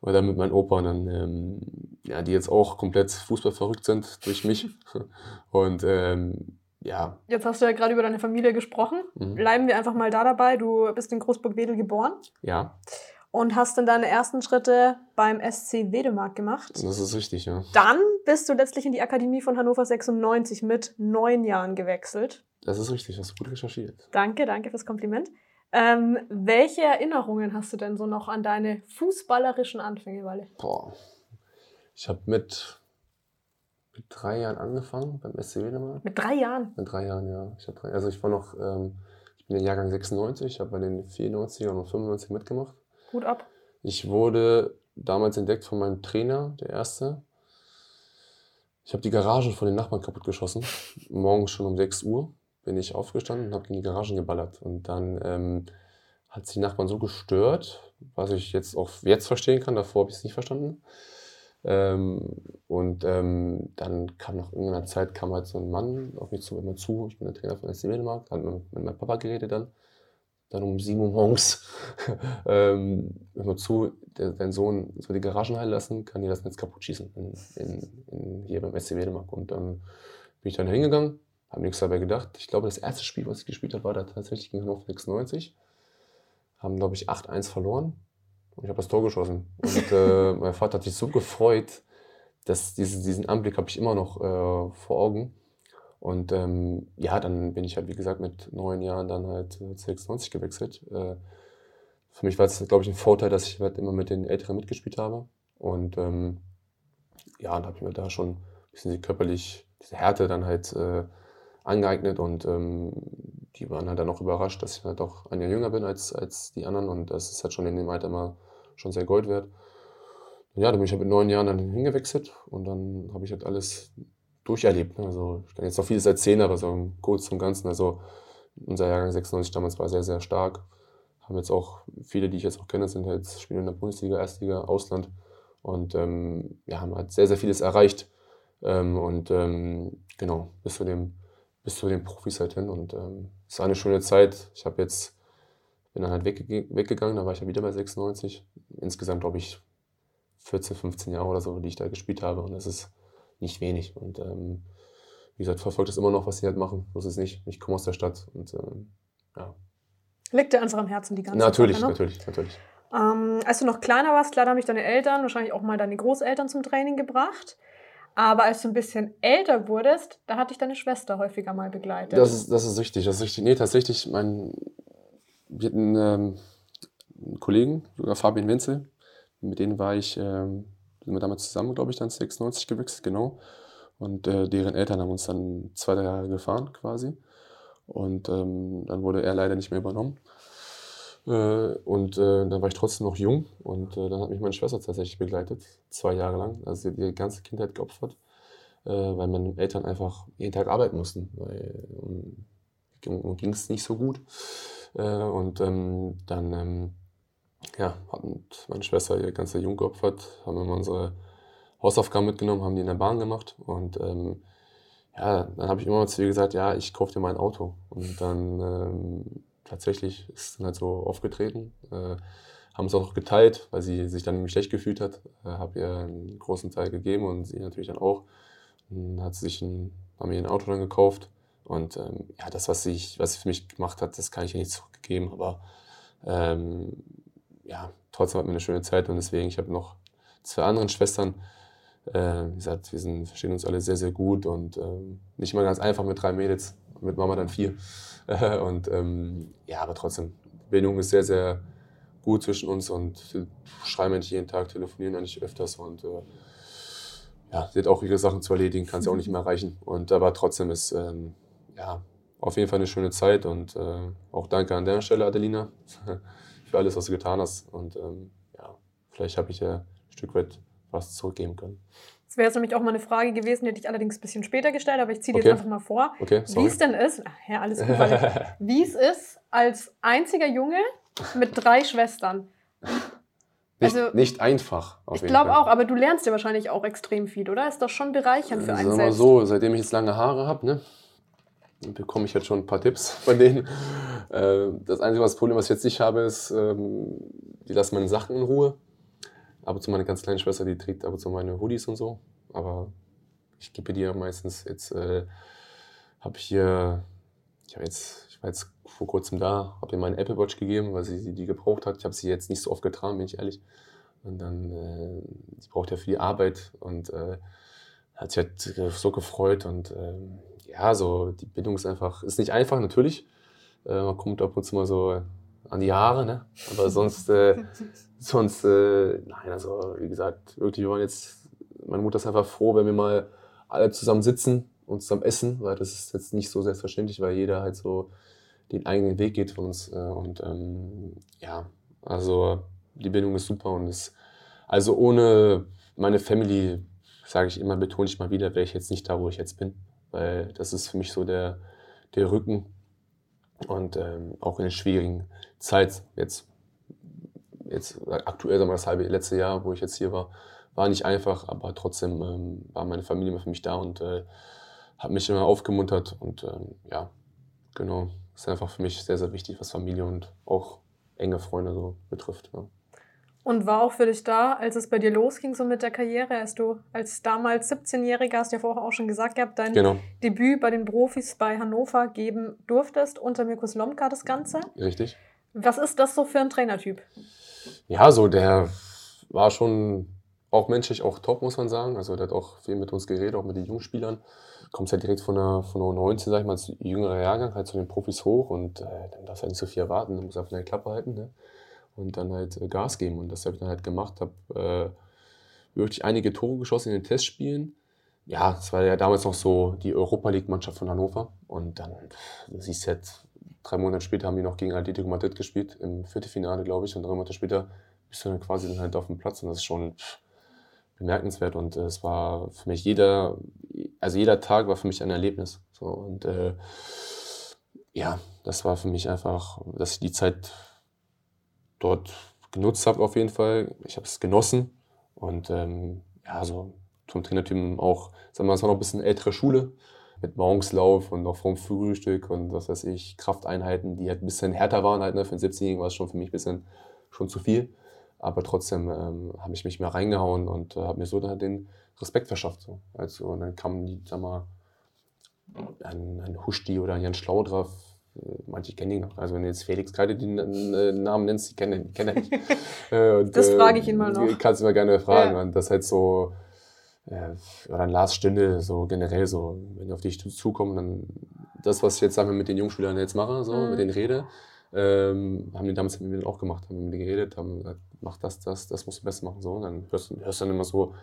oder dann mit meinem Opa, dann, ähm, ja, die jetzt auch komplett Fußball verrückt sind durch mich. <laughs> Und ähm, ja. Jetzt hast du ja gerade über deine Familie gesprochen. Mhm. Bleiben wir einfach mal da dabei. Du bist in Großburg-Wedel geboren. Ja. Und hast dann deine ersten Schritte beim SC Wedemark gemacht. Das ist richtig, ja. Dann bist du letztlich in die Akademie von Hannover 96 mit neun Jahren gewechselt. Das ist richtig, hast du gut recherchiert. Danke, danke fürs Kompliment. Ähm, welche Erinnerungen hast du denn so noch an deine fußballerischen Anfänge, Walle? Boah. Ich habe mit, mit drei Jahren angefangen beim SC Wedemark. Mit drei Jahren? Mit drei Jahren, ja. Ich drei, also ich war noch, ähm, ich bin in Jahrgang 96, ich habe bei den 94er und 95 mitgemacht. Gut ab. Ich wurde damals entdeckt von meinem Trainer, der erste. Ich habe die Garage von den Nachbarn kaputt geschossen, morgens schon um 6 Uhr bin ich aufgestanden und habe gegen die Garagen geballert. Und dann ähm, hat es die Nachbarn so gestört, was ich jetzt auch jetzt verstehen kann, davor habe ich es nicht verstanden. Ähm, und ähm, dann kam nach irgendeiner Zeit kam halt so ein Mann auf mich zu, immer zu, ich bin der Trainer von SC Dänemark, hat mit, mit meinem Papa geredet dann. Dann um 7 Uhr morgens, <laughs> ähm, immer zu, der, dein Sohn soll die Garagen heilen lassen, kann dir das Netz kaputt schießen in, in, in, hier beim SC Dänemark. Und dann bin ich dann hingegangen, habe nichts dabei gedacht. Ich glaube, das erste Spiel, was ich gespielt habe, war da tatsächlich gegen Hannover 96. Haben, glaube ich, 8-1 verloren. Und ich habe das Tor geschossen. Und äh, <laughs> mein Vater hat sich so gefreut, dass diesen, diesen Anblick habe ich immer noch äh, vor Augen. Und ähm, ja, dann bin ich halt, wie gesagt, mit neun Jahren dann halt äh, 96 gewechselt. Äh, für mich war es, glaube ich, ein Vorteil, dass ich halt immer mit den Älteren mitgespielt habe. Und ähm, ja, da habe ich mir da schon ein bisschen körperlich diese Härte dann halt äh, angeeignet und ähm, die waren halt dann auch überrascht, dass ich halt auch ein Jahr jünger bin als, als die anderen und das ist halt schon in dem Alter mal schon sehr Gold wert. Und ja, dann bin ich halt mit neun Jahren dann hingewechselt und dann habe ich halt alles durcherlebt. Ne? Also ich kann jetzt noch vieles erzählen, aber so Kurz und Ganzen, also unser Jahrgang 96 damals war sehr, sehr stark. Haben jetzt auch viele, die ich jetzt auch kenne, sind halt spielen in der Bundesliga, Erstliga, Ausland und ähm, ja, haben halt sehr, sehr vieles erreicht. Ähm, und ähm, genau, bis zu dem, bis zu den Profis halt hin. Und ähm, es war eine schöne Zeit. Ich habe jetzt, bin dann halt wegge weggegangen, da war ich ja wieder bei 96. Insgesamt, glaube ich, 14, 15 Jahre oder so, die ich da gespielt habe. Und das ist nicht wenig. Und ähm, wie gesagt, verfolgt das immer noch, was sie halt machen. Ist es nicht. Ich komme aus der Stadt und ähm, ja. Liegt dir einfach am Herzen die ganze natürlich, Sache, ne? Natürlich, natürlich. Ähm, als du noch kleiner warst, klar, haben dich deine Eltern, wahrscheinlich auch mal deine Großeltern zum Training gebracht. Aber als du ein bisschen älter wurdest, da hat dich deine Schwester häufiger mal begleitet. Das ist, das ist richtig, das ist richtig. Nee, tatsächlich, mein, wir hatten ähm, einen Kollegen, sogar Fabian Wenzel, mit denen war ich, ähm, sind wir damals zusammen, glaube ich, dann 96 gewechselt, genau. Und äh, deren Eltern haben uns dann zwei, drei Jahre gefahren quasi. Und ähm, dann wurde er leider nicht mehr übernommen. Äh, und äh, dann war ich trotzdem noch jung und äh, dann hat mich meine Schwester tatsächlich begleitet, zwei Jahre lang. Also sie hat ihre ganze Kindheit geopfert, weil meine Eltern einfach jeden Tag arbeiten mussten. Weil um, ging es nicht so gut. und ähm, dann ähm, ja, hat meine Schwester ihre ganze Jung geopfert, haben immer unsere Hausaufgaben mitgenommen, haben die in der Bahn gemacht und ähm, ja, dann habe ich immer zu ihr gesagt, ja, ich kaufe dir mal ein Auto. Und dann ähm, tatsächlich ist es dann halt so aufgetreten. Äh, haben es auch geteilt, weil sie sich dann nämlich schlecht gefühlt hat. Äh, habe ihr einen großen Teil gegeben und sie natürlich dann auch. Dann hat sie sich ein, haben mir ein Auto dann gekauft. Und ähm, ja, das, was, ich, was sie für mich gemacht hat, das kann ich ihr nicht zurückgeben. Aber ähm, ja, trotzdem hat mir eine schöne Zeit und deswegen, ich habe noch zwei anderen Schwestern. Äh, wie gesagt, wir sind, verstehen uns alle sehr, sehr gut und ähm, nicht mal ganz einfach mit drei Mädels, mit Mama dann vier. <laughs> und ähm, ja, aber trotzdem, Bindung ist sehr, sehr gut zwischen uns und wir schreiben eigentlich jeden Tag, telefonieren eigentlich öfters und äh, ja, sie hat auch ihre Sachen zu erledigen, kann sie auch nicht <laughs> mehr erreichen. Und aber trotzdem ist ähm, ja auf jeden Fall eine schöne Zeit und äh, auch danke an der Stelle, Adelina, <laughs> für alles, was du getan hast. Und ähm, ja, vielleicht habe ich ja ein Stück weit was zurückgeben können. Das wäre jetzt nämlich auch mal eine Frage gewesen, die hätte ich allerdings ein bisschen später gestellt, aber ich ziehe okay. jetzt einfach mal vor. Okay, wie es denn ist, ja, alles gut, <laughs> wie es ist, als einziger Junge mit drei Schwestern. Nicht, also, nicht einfach. ich glaube auch, aber du lernst ja wahrscheinlich auch extrem viel, oder? Ist doch schon bereichernd für einen Sagen wir so, seitdem ich jetzt lange Haare habe, ne, bekomme ich jetzt schon ein paar Tipps von denen. Äh, das einzige was Problem, was ich jetzt nicht habe, ist, ähm, die lassen meine Sachen in Ruhe ab und zu meine ganz kleine Schwester, die trägt ab und zu meine Hoodies und so. Aber ich gebe dir meistens jetzt, äh, habe ich hier, ich, hab jetzt, ich war jetzt vor kurzem da, habe ihr meine Apple Watch gegeben, weil sie die gebraucht hat. Ich habe sie jetzt nicht so oft getragen, bin ich ehrlich. Und dann, äh, sie braucht ja für die Arbeit und äh, hat sich halt so gefreut. Und äh, ja, so die Bindung ist einfach, ist nicht einfach, natürlich. Äh, man kommt ab und zu mal so an die Haare, ne? Aber sonst, äh, <laughs> sonst, äh, nein, also wie gesagt, wirklich, wir waren jetzt, meine Mutter ist einfach froh, wenn wir mal alle zusammen sitzen und zusammen essen, weil das ist jetzt nicht so selbstverständlich, weil jeder halt so den eigenen Weg geht von uns. Äh, und ähm, ja, also die Bindung ist super und ist, also ohne meine Family, sage ich immer, betone ich mal wieder, wäre ich jetzt nicht da, wo ich jetzt bin, weil das ist für mich so der, der Rücken und ähm, auch in der schwierigen Zeit, jetzt, jetzt aktuell, sagen wir das halbe letzte Jahr, wo ich jetzt hier war, war nicht einfach, aber trotzdem ähm, war meine Familie immer für mich da und äh, hat mich immer aufgemuntert. Und ähm, ja, genau, ist einfach für mich sehr, sehr wichtig, was Familie und auch enge Freunde so betrifft. Ja. Und war auch für dich da, als es bei dir losging, so mit der Karriere, als du als damals 17-Jähriger, hast du ja vorher auch schon gesagt gehabt, dein genau. Debüt bei den Profis bei Hannover geben durftest, unter Mirko Slomka das Ganze. Richtig. Was ist das so für ein Trainertyp? Ja, so der war schon auch menschlich auch top, muss man sagen. Also der hat auch viel mit uns geredet, auch mit den Jungspielern. Kommt halt direkt von der, von der 19, sag ich mal, als jüngerer Jahrgang, halt zu den Profis hoch und äh, dann darfst du halt nicht so viel erwarten, dann du einfach eine Klappe halten. Ne? und dann halt äh, Gas geben. Und das habe ich dann halt gemacht, habe wirklich einige Tore geschossen in den Testspielen. Ja, es war ja damals noch so die Europa League-Mannschaft von Hannover. Und dann, du siehst jetzt, drei Monate später haben die noch gegen Atletico Madrid gespielt, im Viertelfinale, glaube ich. Und drei Monate später bist du dann quasi dann halt auf dem Platz. Und das ist schon bemerkenswert. Und äh, es war für mich jeder, also jeder Tag war für mich ein Erlebnis. So, und äh, ja, das war für mich einfach, dass ich die Zeit dort genutzt habe auf jeden Fall. Ich habe es genossen und ähm, ja, so vom Trainertypen auch, sagen wir mal, es war noch ein bisschen ältere Schule mit Morgenslauf und noch vom Frühstück und was weiß ich, Krafteinheiten, die halt ein bisschen härter waren halt, ne? für einen 17-Jährigen war es schon für mich ein bisschen schon zu viel. Aber trotzdem ähm, habe ich mich mehr reingehauen und äh, habe mir so dann den Respekt verschafft. So. Also, und dann kamen die, sag mal, ein, ein Huschti oder ein Jan Schlau drauf, manche kennen ihn noch. Also wenn du jetzt Felix gerade den äh, Namen nennst, die kennen kenn ihn nicht. <laughs> Äh, und, das frage ich ihn mal noch. Kannst du mal gerne fragen. Ja. Und das halt so, äh, oder ein Lars Stünde, so generell so, wenn die auf dich zukommen, dann das, was ich jetzt sagen wir, mit den Jungspielern jetzt mache, so, mhm. mit denen rede, ähm, haben die damals mit mir auch gemacht, haben mit mir geredet, haben gesagt, mach das, das, das musst du besser machen. So. Und dann hörst du hörst dann immer so,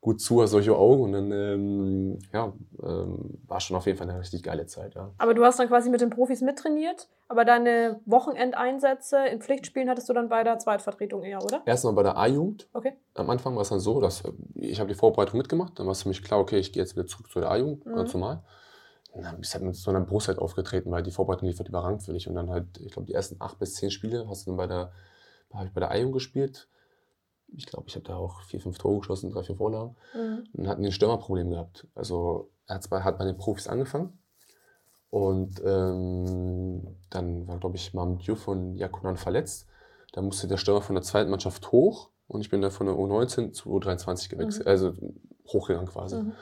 gut zu, hast solche Augen und dann ähm, ja, ähm, war schon auf jeden Fall eine richtig geile Zeit. Ja. Aber du hast dann quasi mit den Profis mittrainiert, aber deine Wochenendeinsätze in Pflichtspielen hattest du dann bei der Zweitvertretung eher, oder? Erstmal bei der A-Jugend. Okay. Am Anfang war es dann so, dass äh, ich habe die Vorbereitung mitgemacht, dann war es für mich klar, okay, ich gehe jetzt wieder zurück zu der A-Jugend, mhm. ganz normal. Und dann bist du halt mit so einer Brust halt aufgetreten, weil die Vorbereitung liefert überrangt für dich. Und dann halt, ich glaube, die ersten acht bis zehn Spiele hast du dann bei der, habe ich bei der A-Jugend gespielt ich glaube, ich habe da auch vier, fünf Tore geschossen, drei, vier Vorlagen. Mhm. Und hatten ein Stürmerproblem gehabt. Also er hat, bei, hat bei den Profis angefangen. Und ähm, dann war, glaube ich, Mam Dieu von Jakunan verletzt. Da musste der Stürmer von der zweiten Mannschaft hoch. Und ich bin dann von der U19 zu U23 gewechselt, mhm. also hochgegangen quasi. Mhm.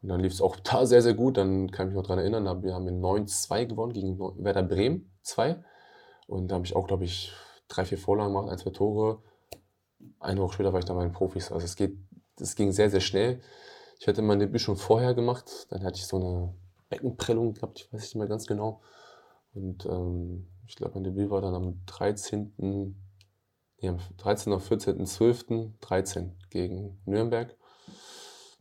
Und dann lief es auch da sehr, sehr gut. Dann kann ich mich noch daran erinnern, wir haben in 9-2 gewonnen gegen Werder Bremen 2. Und da habe ich auch, glaube ich, drei, vier Vorlagen gemacht, ein, zwei Tore eine Woche später war ich dann bei den Profis. Also es geht, es ging sehr, sehr schnell. Ich hatte mein Debüt schon vorher gemacht. Dann hatte ich so eine Beckenprellung gehabt, ich weiß nicht mehr ganz genau. Und ähm, ich glaube, mein Debüt war dann am 13. Nee, am 13. auf 14. 12. 13 gegen Nürnberg.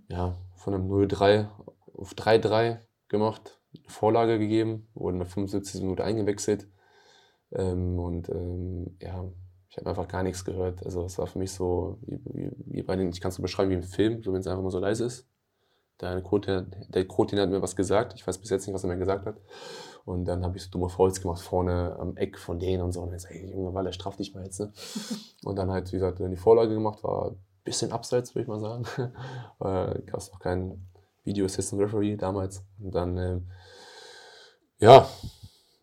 Ja, von einem 0-3 auf 3-3 gemacht, Vorlage gegeben, wurde in der 75. Minute eingewechselt. Ähm, und ähm, ja, ich habe einfach gar nichts gehört. Also es war für mich so, wie, wie, bei den, ich kann es so beschreiben wie im Film, so wenn es einfach mal so leise ist. Der Co-Trainer hat mir was gesagt, ich weiß bis jetzt nicht, was er mir gesagt hat. Und dann habe ich so dumme Fouls gemacht vorne am Eck von denen und so. Und dann ist hey Junge, Walle, straff dich mal jetzt. Ne? <laughs> Und dann halt, wie gesagt, dann die Vorlage gemacht, war ein bisschen abseits, würde ich mal sagen. Gab es auch keinen Video Assistant Referee damals. Und dann, ähm, ja,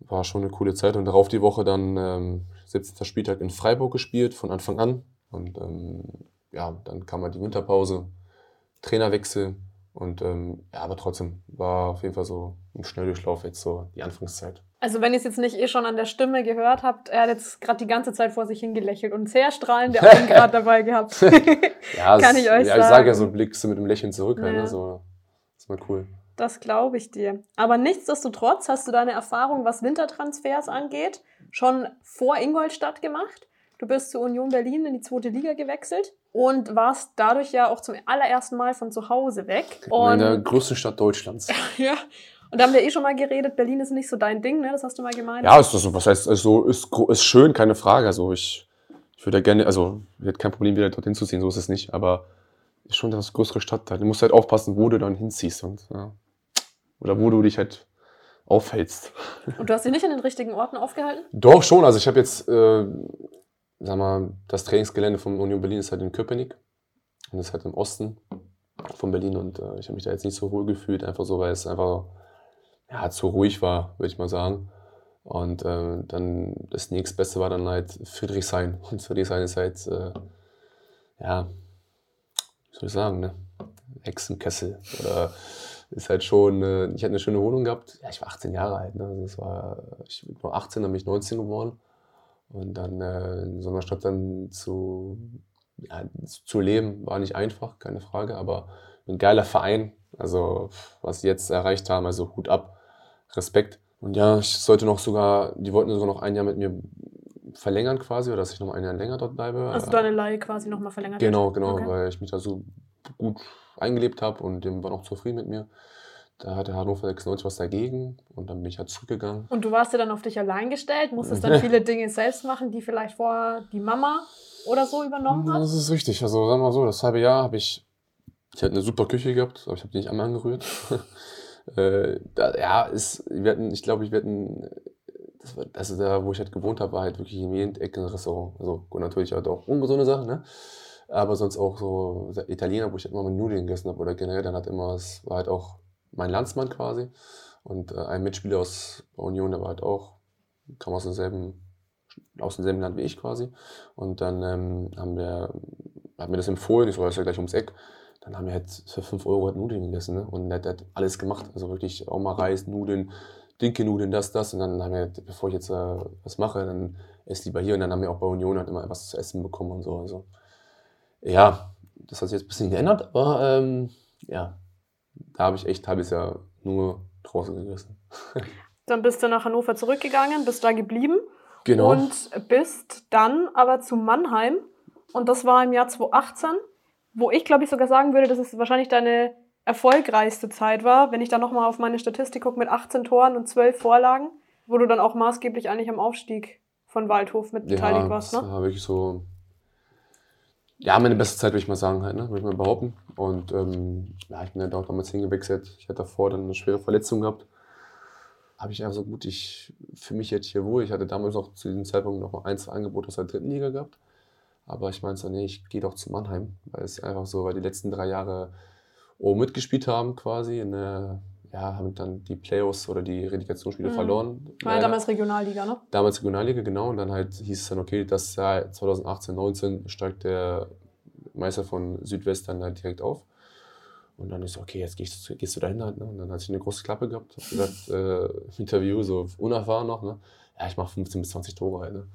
war schon eine coole Zeit. Und darauf die Woche dann ähm, 17. Spieltag in Freiburg gespielt, von Anfang an. Und ähm, ja, dann kam halt die Winterpause, Trainerwechsel. Und ähm, ja, aber trotzdem war auf jeden Fall so ein Schnelldurchlauf jetzt so die Anfangszeit. Also wenn ihr es jetzt nicht eh schon an der Stimme gehört habt, er hat jetzt gerade die ganze Zeit vor sich hingelächelt und sehr strahlende Augen <laughs> gerade dabei gehabt. ja, <laughs> Kann ich euch ja, sagen. Ich sage ja so, blickst du mit dem Lächeln zurück. Halt, ne, so, ist mal cool. Das glaube ich dir. Aber nichtsdestotrotz hast du deine Erfahrung, was Wintertransfers angeht, schon vor Ingolstadt gemacht. Du bist zur Union Berlin in die zweite Liga gewechselt und warst dadurch ja auch zum allerersten Mal von zu Hause weg. Und in der größten Stadt Deutschlands. <laughs> ja. Und da haben wir eh schon mal geredet, Berlin ist nicht so dein Ding, ne? Das hast du mal gemeint. Ja, ist das so, was heißt, also ist, ist schön, keine Frage. Also ich, ich würde ja gerne, also ich hätte kein Problem, wieder dorthin zu ziehen, so ist es nicht. Aber ist schon das größere Stadtteil. Du musst halt aufpassen, wo du dann hinziehst. Und, ja oder wo du dich halt aufhältst. Und du hast dich nicht an den richtigen Orten aufgehalten? Doch, schon. Also ich habe jetzt, äh, sag mal, das Trainingsgelände von Union Berlin ist halt in Köpenick. Und das ist halt im Osten von Berlin. Und äh, ich habe mich da jetzt nicht so wohl gefühlt, einfach so, weil es einfach ja, zu ruhig war, würde ich mal sagen. Und äh, dann das nächstbeste war dann halt Friedrichshain. <laughs> Und Friedrichshain ist halt, äh, ja, wie soll ich sagen, ne? Hexenkessel. Oder ist halt schon, äh, ich hatte eine schöne Wohnung gehabt. Ja, ich war 18 Jahre alt. Ne? Das war, ich war 18, dann bin ich 19 geworden. Und dann äh, in so einer Stadt dann zu, ja, zu leben, war nicht einfach, keine Frage, aber ein geiler Verein. Also, was sie jetzt erreicht haben, also Hut ab, Respekt. Und ja, ich sollte noch sogar, die wollten sogar noch ein Jahr mit mir verlängern quasi oder dass ich noch ein Jahr länger dort bleibe. Also deine Leihe quasi nochmal verlängert Genau, genau, Okay. weil ich mich da so gut eingelebt habe und dem war noch zufrieden mit mir. Da hatte Hannover 96 was dagegen und dann bin ich halt zurückgegangen. Und du warst ja dann auf dich allein gestellt, musstest dann viele <laughs> Dinge selbst machen, die vielleicht vorher die Mama oder so übernommen hat. Das ist richtig. Also sagen wir mal so, das halbe Jahr habe ich, ich hatte eine super Küche gehabt, aber ich habe die nicht einmal angerührt. <laughs> äh, da, ja, ist, wir hatten, ich glaube, wir hatten, das war, also da, wo ich halt gewohnt habe, war halt wirklich in jedem Ecke ein Restaurant. Also gut, natürlich halt auch ungesunde Sachen, ne? Aber sonst auch so Italiener, wo ich halt immer mit Nudeln gegessen habe oder generell, dann hat immer, es war halt auch mein Landsmann quasi. Und äh, ein Mitspieler aus Union, der war halt auch, kam aus demselben, aus demselben Land wie ich quasi. Und dann ähm, haben wir, hat mir das empfohlen, ich ist ja gleich ums Eck. Dann haben wir halt für 5 Euro halt Nudeln gegessen. Ne? Und der, der hat alles gemacht. Also wirklich auch mal Reis, Nudeln, Dinkelnudeln, das, das. Und dann haben wir, bevor ich jetzt äh, was mache, dann ess lieber hier. Und dann haben wir auch bei Union halt immer was zu essen bekommen und so. Also, ja, das hat sich jetzt ein bisschen geändert, aber ähm, ja, da habe ich echt halbes Jahr nur draußen gegessen. <laughs> Dann bist du nach Hannover zurückgegangen, bist da geblieben Genau. und bist dann aber zu Mannheim. Und das war im Jahr 2018, wo ich glaube ich sogar sagen würde, dass es wahrscheinlich deine erfolgreichste Zeit war, wenn ich da nochmal auf meine Statistik gucke mit 18 Toren und 12 Vorlagen, wo du dann auch maßgeblich eigentlich am Aufstieg von Waldhof mit beteiligt warst. das Ne? war wirklich so, ja, meine beste Zeit, würde ich mal sagen, halt, ne? würde ich mal behaupten. Und ähm, ja, ich bin ja dort damals hingewechselt. Ich hatte davor dann eine schwere Verletzung gehabt. Habe ich einfach so gut, ich fühle mich jetzt hier wohl. Ich hatte damals noch zu diesem Zeitpunkt noch mal ein, zwei Angebote aus der dritten Liga gehabt. Aber ich meinte so, nee, ich gehe doch zu Mannheim, weil es einfach so, weil die letzten drei Jahre oben mitgespielt haben quasi. In der, ja, haben dann die Playoffs oder die Relegationsspiele Mhm. verloren. War ja damals Regionalliga, ne? Damals Regionalliga, genau. Und dann halt hieß es dann, okay, das Jahr 2018, 19 steigt der Meister von Südwest dann halt direkt auf. Und dann ist so, okay, jetzt gehst du, gehst du dahin halt. Ne? Und dann hatte ich eine große Klappe gehabt. Hab gesagt, <laughs> äh, Interview, so unerfahren noch, ne? Ja, ich mache 15 bis 20 Tore halt. Ne?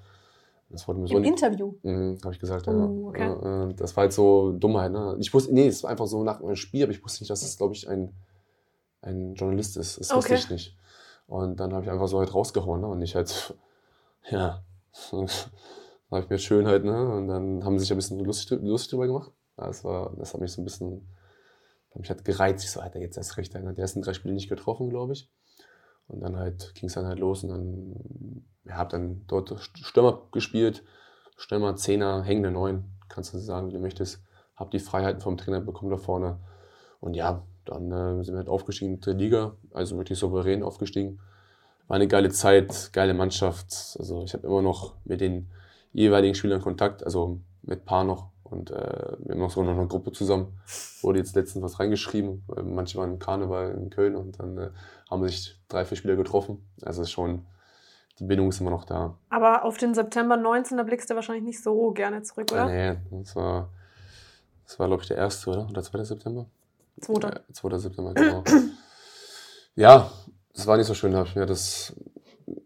Das wurde mir so Im nicht- Interview. Mhm, habe ich gesagt. Oh, okay. Ja, Das war halt so Dummheit, ne? Ich wusste, nee, es war einfach so nach einem Spiel, aber ich wusste nicht, dass es, glaube ich, ein, ein Journalist ist. Das wusste Okay. ich nicht. Und dann habe ich einfach so halt rausgehauen, ne? Und ich halt, <laughs> ja, <laughs> dann habe ich mir schön halt, ne? Und dann haben sie sich ein bisschen lustig, lustig drüber gemacht. Ja, Das, war, das hat mich so ein bisschen, hat mich halt gereizt. Ich so, Alter, jetzt erst recht. Ne? Die ersten drei Spiele nicht getroffen, glaube ich. Und dann halt ging es dann halt los und dann, ja, hab dann dort Stürmer gespielt. Stürmer, Zehner, hängende Neun, kannst du sagen, wie du möchtest. Hab die Freiheiten vom Trainer bekommen da vorne. Und ja, dann äh, sind wir halt aufgestiegen in die Liga, also wirklich souverän aufgestiegen. War eine geile Zeit, geile Mannschaft. Also ich habe immer noch mit den jeweiligen Spielern Kontakt, also mit Paar noch. Und äh, wir haben noch so noch eine Gruppe zusammen. Wurde jetzt letztens was reingeschrieben. Manche waren im Karneval in Köln und dann äh, haben sich drei, vier Spieler getroffen. Also schon, die Bindung ist immer noch da. Aber auf den September 19, da blickst du wahrscheinlich nicht so gerne zurück, oder? Nee, das war, das war glaube ich, der erste, oder? Oder 2. September? Zweiter. Ja, 2. September, genau. <clears throat> ja, das war nicht so schön, habe ich mir das,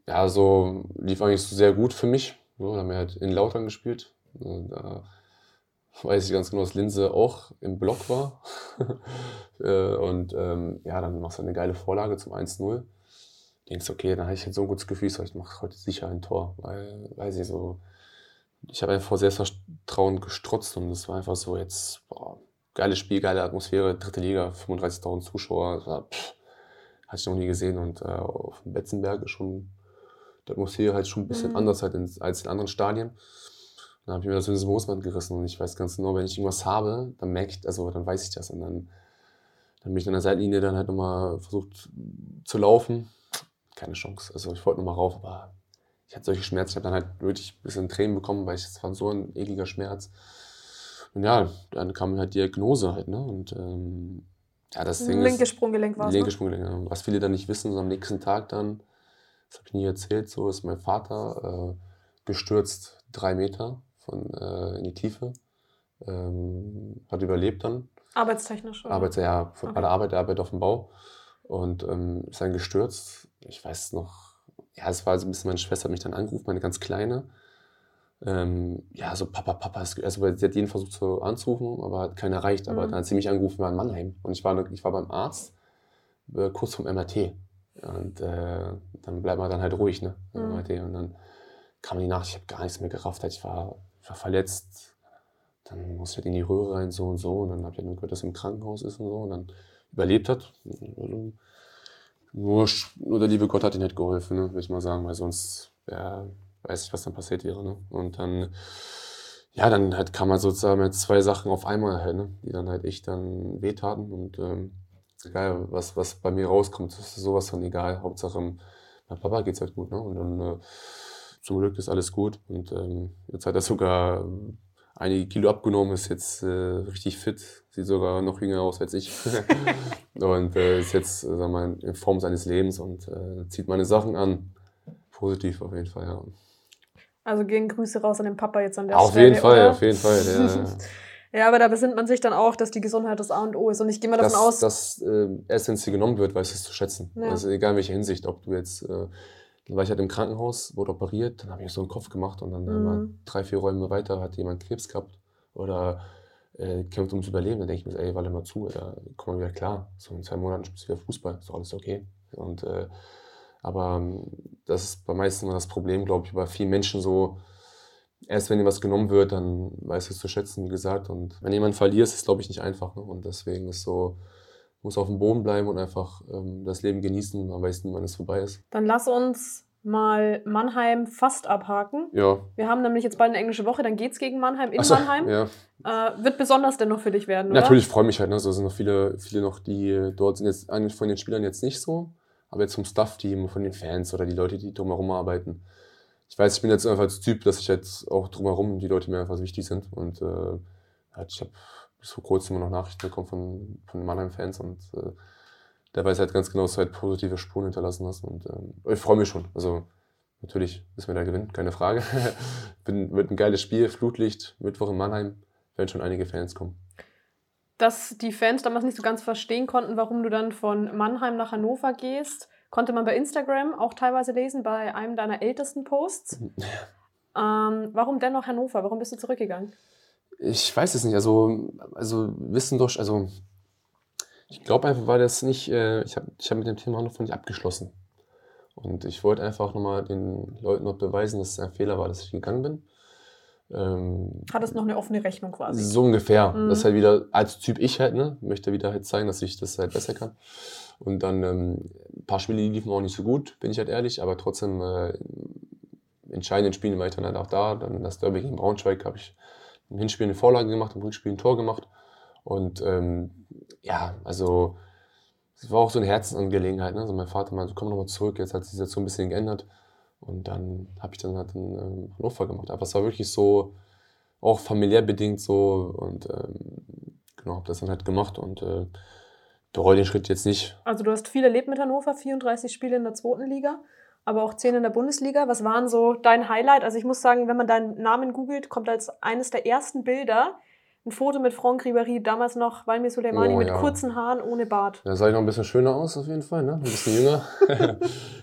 ja, so lief eigentlich so sehr gut für mich. So, da haben wir halt in Lautern gespielt. Und, Da weiß ich ganz genau, dass Linse auch im Block war. <laughs> Äh, und ähm, ja, dann machst du eine geile Vorlage zum 1-0. Denkst, okay, dann habe ich jetzt so ein gutes Gefühl, so, ich mache heute sicher ein Tor. Weil, weiß ich so, ich habe einfach vor Selbstvertrauen gestrotzt und das war einfach so jetzt, boah, geiles Spiel, geile Atmosphäre, dritte Liga, 35.000 Zuschauer, war, pff, hatte ich noch nie gesehen und äh, auf dem Betzenberg ist schon die Atmosphäre halt schon ein bisschen Mhm. anders halt in, als in anderen Stadien. Dann habe ich mir das ins Moosband gerissen und ich weiß ganz genau, wenn ich irgendwas habe, dann merke ich, also dann weiß ich das und dann, dann bin ich an der Seitenlinie dann halt nochmal versucht zu laufen. Keine Chance. Also ich wollte nochmal rauf, aber ich hatte solche Schmerzen. Ich habe dann halt wirklich ein bisschen Tränen bekommen, weil ich, es war so ein ekliger Schmerz. Und ja, dann kam halt Diagnose halt, ne? Und ähm, ja, das Ding Linke ist. Sprunggelenk war es. Linke Ne? Sprunggelenk, ja. Was viele dann nicht wissen, so am nächsten Tag dann, das habe ich nie erzählt, so ist mein Vater äh, gestürzt drei Meter von, äh, in die Tiefe. Ähm, hat überlebt dann. Arbeitstechnisch. oder? Arbeitet ja von- Okay. bei der Arbeit, der arbeitet auf dem Bau. Und ähm, ist dann gestürzt. Ich weiß noch, ja, es war so ein bisschen, meine Schwester hat mich dann angerufen, meine ganz Kleine. Ähm, ja, so Papa, Papa, ist, also sie hat jeden versucht so anzurufen, aber hat keiner erreicht. Aber Mhm. dann hat sie mich angerufen, war in Mannheim. Und ich war, ich war beim Arzt, äh, kurz vom MRT. Und äh, dann bleibt man dann halt ruhig, ne? Mhm. MRT. Und dann kam die Nacht, ich habe gar nichts mehr gerafft. Ich war, war verletzt. Dann musste ich halt in die Röhre rein, so und so. Und dann ich halt nur gehört, dass er im Krankenhaus ist und so. Und dann überlebt hat. Also, nur, nur der liebe Gott hat ihm nicht geholfen, ne, würde ich mal sagen, weil sonst ja, weiß ich, was dann passiert wäre. Ne? Und dann, ja, dann halt kam man sozusagen mit zwei Sachen auf einmal halt, ne, die dann halt echt dann wehtaten. Und ähm, egal, was, was bei mir rauskommt, ist sowas von egal. Hauptsache, meinem Papa geht's halt gut. Ne? Und dann äh, zum Glück ist alles gut. Und ähm, jetzt hat er sogar einige Kilo abgenommen, ist jetzt äh, richtig fit, sieht sogar noch jünger aus als ich. <laughs> und äh, ist jetzt, äh, sag mal, in Form seines Lebens und äh, zieht meine Sachen an. Positiv auf jeden Fall, ja. Also gehen Grüße raus an den Papa jetzt an der auf Stelle. Jeden Fall, oder? auf jeden Fall, ja. ja, <laughs> aber da besinnt man sich dann auch, dass die Gesundheit das A und O ist. Und ich gehe mal davon dass, aus. Dass äh, erst wenn es dir genommen wird, weißt du es zu schätzen. Ja. Also egal in welcher Hinsicht, ob du jetzt, äh, dann war ich halt im Krankenhaus, wurde operiert, dann habe ich so einen Kopf gemacht und dann Mhm. drei, vier Räume weiter hat jemand Krebs gehabt oder äh, kämpft ums Überleben. Dann denke ich mir, so, ey, warte mal zu, da komm mal wieder klar. So in zwei Monaten spielst du wieder Fußball, ist doch alles okay. Und äh, aber ähm, das ist bei meisten das Problem, glaube ich, bei vielen Menschen so, erst wenn dir was genommen wird, dann weißt du es zu schätzen, wie gesagt. Und wenn jemand verliert, ist es, glaube ich, nicht einfach. Ne? Und deswegen ist so, muss auf dem Boden bleiben und einfach ähm, das Leben genießen. Man weiß nie, wann es vorbei ist. Dann lass uns mal Mannheim fast abhaken. Ja. Wir haben nämlich jetzt bald eine englische Woche, dann geht's gegen Mannheim in so, Mannheim. Ja. Äh, wird besonders dennoch für dich werden, oder? Natürlich freue ich mich halt. Ne? So sind noch viele, viele noch, die dort sind jetzt von den Spielern jetzt nicht so, aber jetzt vom Staff-Team, von den Fans oder die Leute, die drumherum arbeiten. Ich weiß, ich bin jetzt einfach als Typ, dass ich jetzt auch drumherum die Leute mir einfach wichtig sind. Und äh, ich habe bis vor kurzem immer noch Nachrichten bekommen von, von Mannheim-Fans und äh, der weiß halt ganz genau, dass du halt positive Spuren hinterlassen hast. Und ähm, ich freue mich schon. Also natürlich müssen wir da gewinnen, keine Frage. <laughs> Bin, wird ein geiles Spiel, Flutlicht, Mittwoch in Mannheim, werden schon einige Fans kommen. Dass die Fans damals nicht so ganz verstehen konnten, warum du dann von Mannheim nach Hannover gehst, konnte man bei Instagram auch teilweise lesen, bei einem deiner ältesten Posts. <laughs> Ähm, warum dennoch Hannover? Warum bist du zurückgegangen? Ich weiß es nicht. Also, also wissen doch, also ich glaube einfach, weil das nicht, äh, ich habe ich hab mit dem Thema Hannover nicht abgeschlossen. Und ich wollte einfach nochmal den Leuten noch beweisen, dass es ein Fehler war, dass ich gegangen bin. Ähm, Hattest noch eine offene Rechnung quasi. so ungefähr. Mhm. Das ist halt wieder, als Typ ich halt, ne, möchte wieder halt zeigen, dass ich das halt besser kann. Und dann ähm, ein paar Spiele liefen auch nicht so gut, bin ich halt ehrlich, aber trotzdem äh, entscheidenden Spielen war ich dann halt auch da. Dann das Derby gegen Braunschweig habe ich im Hinspiel eine Vorlage gemacht, im Rückspiel ein Tor gemacht. Und ähm, ja, also es war auch so eine Herzensangelegenheit. Ne? Also mein Vater meinte, komm nochmal zurück, jetzt hat sich das so ein bisschen geändert. Und dann habe ich dann halt in ähm, Hannover gemacht. Aber es war wirklich so, auch familiär bedingt so. Und ähm, genau, habe das dann halt gemacht und äh, bereue den Schritt jetzt nicht. Also du hast viel erlebt mit Hannover, 34 Spiele in der zweiten Liga, aber auch 10 in der Bundesliga. Was waren so dein Highlight? Also ich muss sagen, wenn man deinen Namen googelt, kommt als eines der ersten Bilder ein Foto mit Franck Ribéry, damals noch Valmir Soleimani Oh, mit ja. kurzen Haaren ohne Bart. Da sah ich noch ein bisschen schöner aus, auf jeden Fall, ne? ein bisschen jünger. <laughs>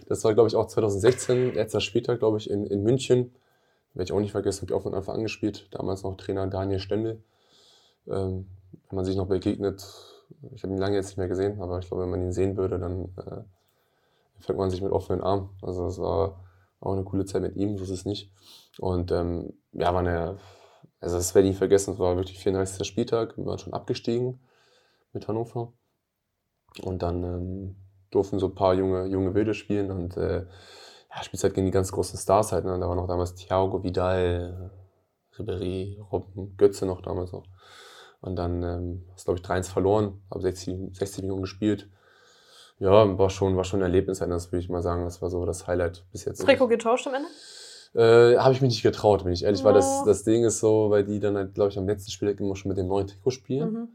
das war, glaube ich, auch 2016, letzter Spieltag, glaube ich, in, in München. Werde ich auch nicht vergessen, habe ich auch von Anfang an gespielt. Damals noch Trainer Daniel Stendel. Ähm, wenn man sich noch begegnet, ich habe ihn lange jetzt nicht mehr gesehen, aber ich glaube, wenn man ihn sehen würde, dann äh, fängt man sich mit offenen Armen. Also es war auch eine coole Zeit mit ihm, so ist es nicht. Und ähm, ja, war eine, also das werde ich nie vergessen, es war wirklich 34. Spieltag, wir waren schon abgestiegen mit Hannover. Und dann ähm, durften so ein paar junge, junge Wilde spielen und äh, ja, spielst gegen die ganz großen Stars halt. Ne? Da war noch damals Thiago Vidal, Ribéry, Robben, Götze noch damals noch. Und dann ähm, hast glaube ich 3-1 verloren, habe 60, 60 Minuten gespielt. Ja, war schon, war schon ein Erlebnis, das würde ich mal sagen. Das war so das Highlight bis jetzt. Trikot getauscht am Ende? Äh, habe ich mich nicht getraut, bin ich ehrlich, weil das, Oh. das Ding ist so, weil die dann halt, glaube ich, am letzten Spieltag immer schon mit dem neuen Trikot spielen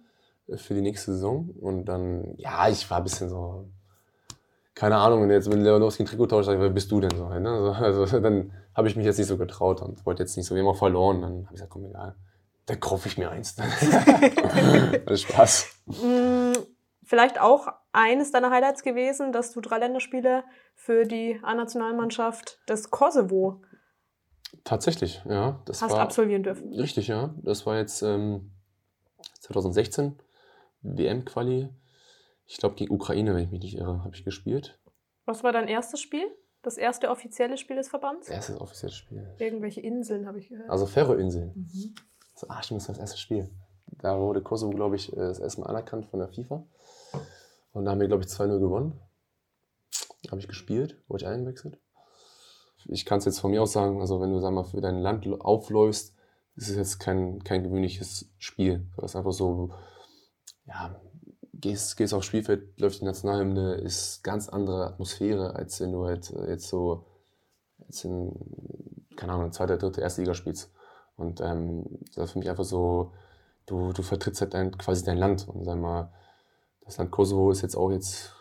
Mhm. äh, für die nächste Saison. Und dann, ja, ich war ein bisschen so, keine Ahnung, wenn jetzt mit Lewandowski ein Trikot tauscht, wer bist du denn so? Ne? Also, <laughs> also dann habe ich mich jetzt nicht so getraut und wollte jetzt nicht so, wir haben auch verloren. Dann habe ich gesagt, komm, egal, da kaufe ich mir eins. <laughs> <laughs> das Spaß. Mm, Vielleicht auch eines deiner Highlights gewesen, dass du drei Länderspiele für die A-Nationalmannschaft des Kosovo Tatsächlich, ja. Das hast war, absolvieren dürfen. Richtig, ja. Das war jetzt ähm, 2016, WM-Quali. Ich glaube, gegen Ukraine, wenn ich mich nicht irre, habe ich gespielt. Was war dein erstes Spiel? Das erste offizielle Spiel des Verbands? Das erste offizielle Spiel. Irgendwelche Inseln habe ich gehört. Also Färöerinseln. Mhm. So, ah, stimmt, das war das erste Spiel. Da wurde Kosovo, glaube ich, äh, das erste Mal anerkannt von der FIFA. Und da haben wir, glaube ich, 2-0 gewonnen. Habe ich gespielt, wurde ich eingewechselt. Ich kann es jetzt von mir aus sagen, also wenn du sag mal, für dein Land aufläufst, ist es jetzt kein, kein gewöhnliches Spiel. Das ist einfach so, ja, gehst, gehst aufs Spielfeld, läuft die Nationalhymne, ist ganz andere Atmosphäre, als wenn du halt äh, jetzt so jetzt in, keine Ahnung, zweiter, dritte, erste Liga spielst. Und ähm, das ist für mich einfach so, du, du vertrittst halt dein, quasi dein Land. Und sag mal, das Land Kosovo ist jetzt auch jetzt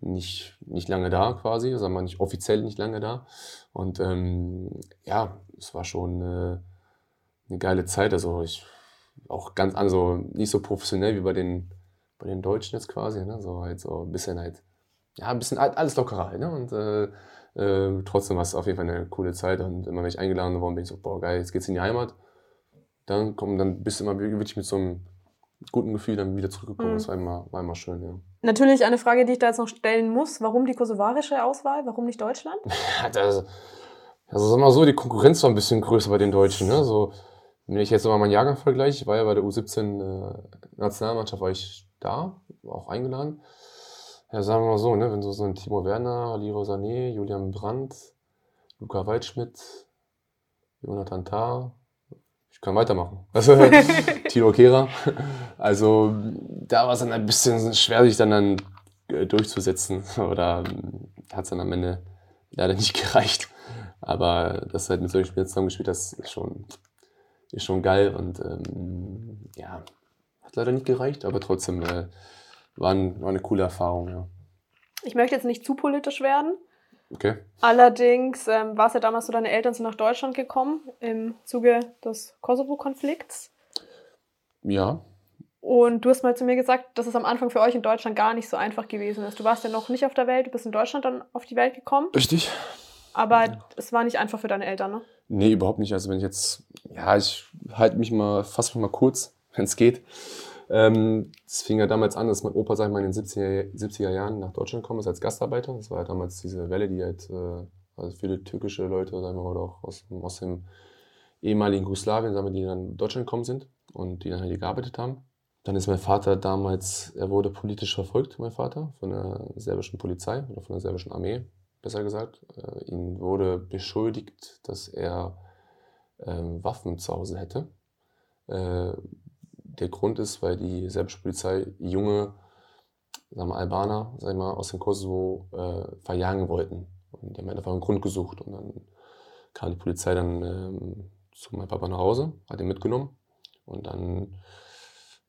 nicht, nicht lange da quasi, sagen wir nicht offiziell nicht lange da. Und ähm, ja, es war schon eine, eine geile Zeit. Also ich auch ganz also nicht so professionell wie bei den, bei den Deutschen jetzt quasi, ne? So halt so ein bisschen halt, ja, ein bisschen alles lockerer halt, ne? Und äh, äh, trotzdem war es auf jeden Fall eine coole Zeit. Und immer wenn ich eingeladen worden bin, ich so, boah geil, jetzt geht's in die Heimat. Dann komm, dann bist du immer wirklich mit so einem guten Gefühl dann wieder zurückgekommen. Mhm. Das war immer, war immer schön, ja. Natürlich eine Frage, die ich da jetzt noch stellen muss. Warum die kosovarische Auswahl? Warum nicht Deutschland? <laughs> Ja, das, also sag mal so, die Konkurrenz war ein bisschen größer bei den Deutschen. Ne? So, wenn ich jetzt mal meinen Jahrgang vergleiche, ich war ja bei der U17 äh, Nationalmannschaft, war ich da, war auch eingeladen. Ja, sagen wir mal so, ne? wenn so, so ein Timo Werner, Leroy Sané, Julian Brandt, Luca Waldschmidt, Jonathan Tah, ich kann weitermachen. Also, <laughs> Tilo Kehrer. <laughs> Also da war es dann ein bisschen schwer, sich dann, dann äh, durchzusetzen. Oder hat es dann am Ende leider nicht <laughs> gereicht. Aber dass du halt mit solchen Spielern zusammengespielt hast, ist schon, ist schon geil. Und ähm, ja, hat leider nicht gereicht, aber trotzdem äh, war, ein, war eine coole Erfahrung, ja. Ich möchte jetzt nicht zu politisch werden. Okay. Allerdings ähm, war es ja damals so, deine Eltern sind nach Deutschland gekommen im Zuge des Kosovo-Konflikts. Ja, Und du hast mal zu mir gesagt, dass es am Anfang für euch in Deutschland gar nicht so einfach gewesen ist. Du warst ja noch nicht auf der Welt, du bist in Deutschland dann auf die Welt gekommen. richtig. Aber es war nicht einfach für deine Eltern, ne? Nee, überhaupt nicht. Also wenn ich jetzt, ja, ich halte mich mal, fast mal kurz, wenn es geht. Ähm, fing ja damals an, dass mein Opa, sag ich mal, in den 70er, 70er Jahren nach Deutschland gekommen ist als Gastarbeiter. Das war ja damals diese Welle, die halt, äh, also viele türkische Leute, sagen wir mal, oder auch aus, dem- aus dem ehemaligen Jugoslawien, sagen wir, die dann in Deutschland gekommen sind und die dann halt hier gearbeitet haben. Dann ist mein Vater damals, er wurde politisch verfolgt, mein Vater, von der serbischen Polizei oder von der serbischen Armee, besser gesagt. Äh, ihn wurde beschuldigt, dass er ähm, Waffen zu Hause hätte. Äh, der Grund ist, weil die serbische Polizei junge sagen wir, Albaner sag ich mal, aus dem Kosovo äh, verjagen wollten. Und die haben einfach einen Grund gesucht. Und dann kam die Polizei dann ähm, zu meinem Papa nach Hause, hat ihn mitgenommen. Und dann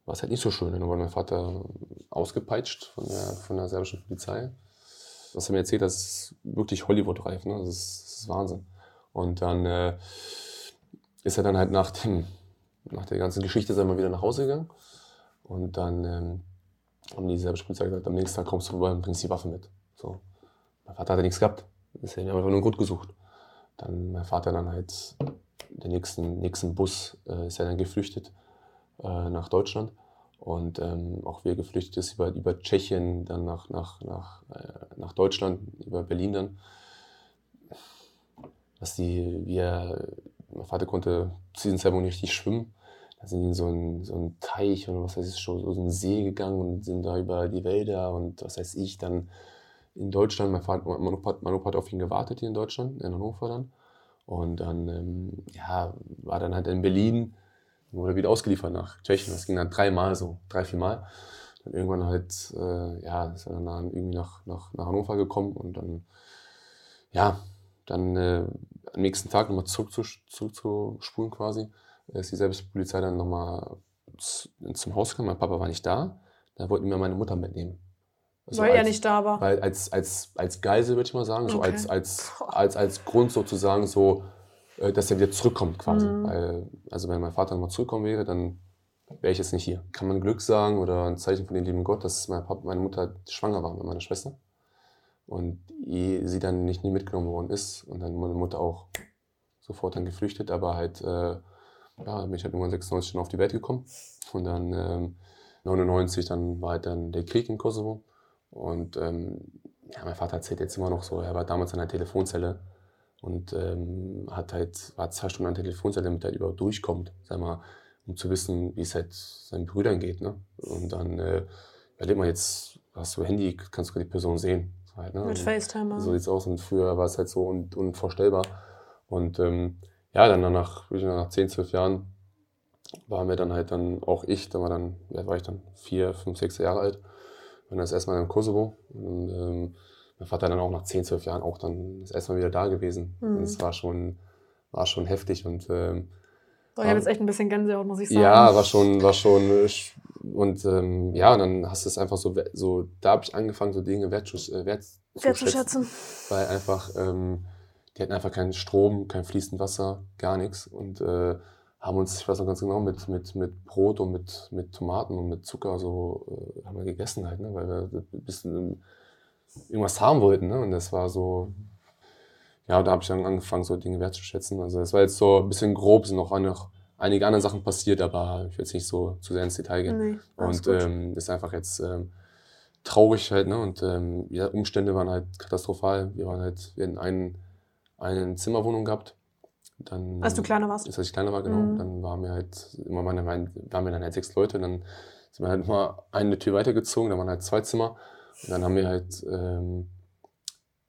war es halt nicht so schön. Dann wurde mein Vater ausgepeitscht von der, von der serbischen Polizei. Was er mir erzählt hat, ist wirklich Hollywood-reif. Ne? Das, ist, das ist Wahnsinn. Und dann äh, ist er dann halt nach, dem, nach der ganzen Geschichte er mal wieder nach Hause gegangen. Und dann ähm, haben die serbische Polizei gesagt, am nächsten Tag kommst du rüber und bringst die Waffe mit. So. Mein Vater hat ja nichts gehabt. Deswegen haben wir einfach nur Grund gesucht. Dann mein Vater dann halt den nächsten, nächsten Bus äh, ist er dann geflüchtet äh, nach Deutschland. Und ähm, auch wir geflüchtet ist über, über Tschechien, dann nach, nach, nach, äh, nach Deutschland, über Berlin dann. Dass die, wir, mein Vater konnte zu diesem Zeitpunkt nicht richtig schwimmen. Da sind die in so einen, so Teich oder was weiß ich, schon so einen See gegangen und sind da über die Wälder und was weiß ich, dann in Deutschland. Mein, Vater, mein, Opa, hat- mein Opa hat auf ihn gewartet hier in Deutschland, in Hannover dann. Und dann, ähm, ja, war dann halt in Berlin, wurde wieder ausgeliefert nach Tschechien. Das ging dann dreimal so, drei, vier Mal. Dann irgendwann halt, äh, ja, ist er dann irgendwie nach, nach, nach Hannover gekommen und dann, ja, dann äh, am nächsten Tag nochmal zurück zu, zurückzuspulen quasi, ist die Selbstpolizei dann nochmal zum Haus gekommen. Mein Papa war nicht da. Da wollten wir meine Mutter mitnehmen. Also weil er als- nicht da war. weil als, als, als Geisel, würde ich mal sagen, so Okay. als, als, als, als Grund sozusagen, so, äh, dass er wieder zurückkommt quasi. Mhm. Weil, also wenn mein Vater nochmal zurückkommen wäre, dann wäre ich jetzt nicht hier. Kann man Glück sagen oder ein Zeichen von dem lieben Gott, dass mein Papa, meine Mutter schwanger war mit meiner Schwester. Und sie dann nicht nie mitgenommen worden ist und dann meine Mutter auch sofort dann geflüchtet, aber halt, äh, ja, bin ich halt irgendwann 96 schon auf die Welt gekommen. Und dann ähm, 99, dann war halt dann der Krieg in Kosovo. Und ähm, ja, mein Vater erzählt jetzt immer noch so, er war damals an der Telefonzelle und ähm, hat halt, war zwei Stunden an der Telefonzelle, damit er überhaupt durchkommt, sag mal, um zu wissen, wie es halt seinen Brüdern geht. Ne? Und dann äh, überleg mal jetzt, hast du Handy, kannst du die Person sehen. Halt, ne? Mit FaceTime. So sieht's aus. Und früher war es halt so un unvorstellbar. Und ähm, ja, dann nach, nach 10, 12 Jahren waren wir dann halt dann, auch ich, da war dann, ja, war ich dann vier, fünf, sechs Jahre alt. Und das erste Mal im Kosovo. Und ähm, mein Vater dann auch nach 10, 12 Jahren auch dann das erste Mal wieder da gewesen. Mhm. Und es war schon, war schon heftig. Und ähm, Boah, ich habe jetzt echt ein bisschen Gänsehaut, muss ich sagen. ja, war schon, war schon. sch- Und ähm, ja, und dann hast du es einfach so, so da habe ich angefangen, so Dinge äh, wertzuschätzen. Wertzuschätzen. Weil einfach, ähm, die hatten einfach keinen Strom, kein fließend Wasser, gar nichts. Und äh, haben uns, ich weiß noch ganz genau, mit, mit, mit Brot und mit, mit Tomaten und mit Zucker so äh, haben wir gegessen halt, ne? weil wir ein bisschen irgendwas haben wollten. Ne? Und das war so, ja, da habe ich dann angefangen, so Dinge wertzuschätzen. Also es war jetzt so ein bisschen grob, sind noch, noch einige andere Sachen passiert, aber ich will jetzt nicht so zu sehr ins Detail gehen. Nee, Und ähm, ist einfach jetzt ähm, traurig halt, ne? Und ähm, ja, Umstände waren halt katastrophal. Wir waren halt, hatten einen, eine Zimmerwohnung gehabt. Dann, Als du kleiner warst. Als ich kleiner war, genau. Mhm. Dann waren wir halt immer meine, mein, waren wir dann halt sechs Leute. Und dann sind wir halt immer eine Tür weitergezogen, da waren halt zwei Zimmer. Und dann haben wir halt ähm,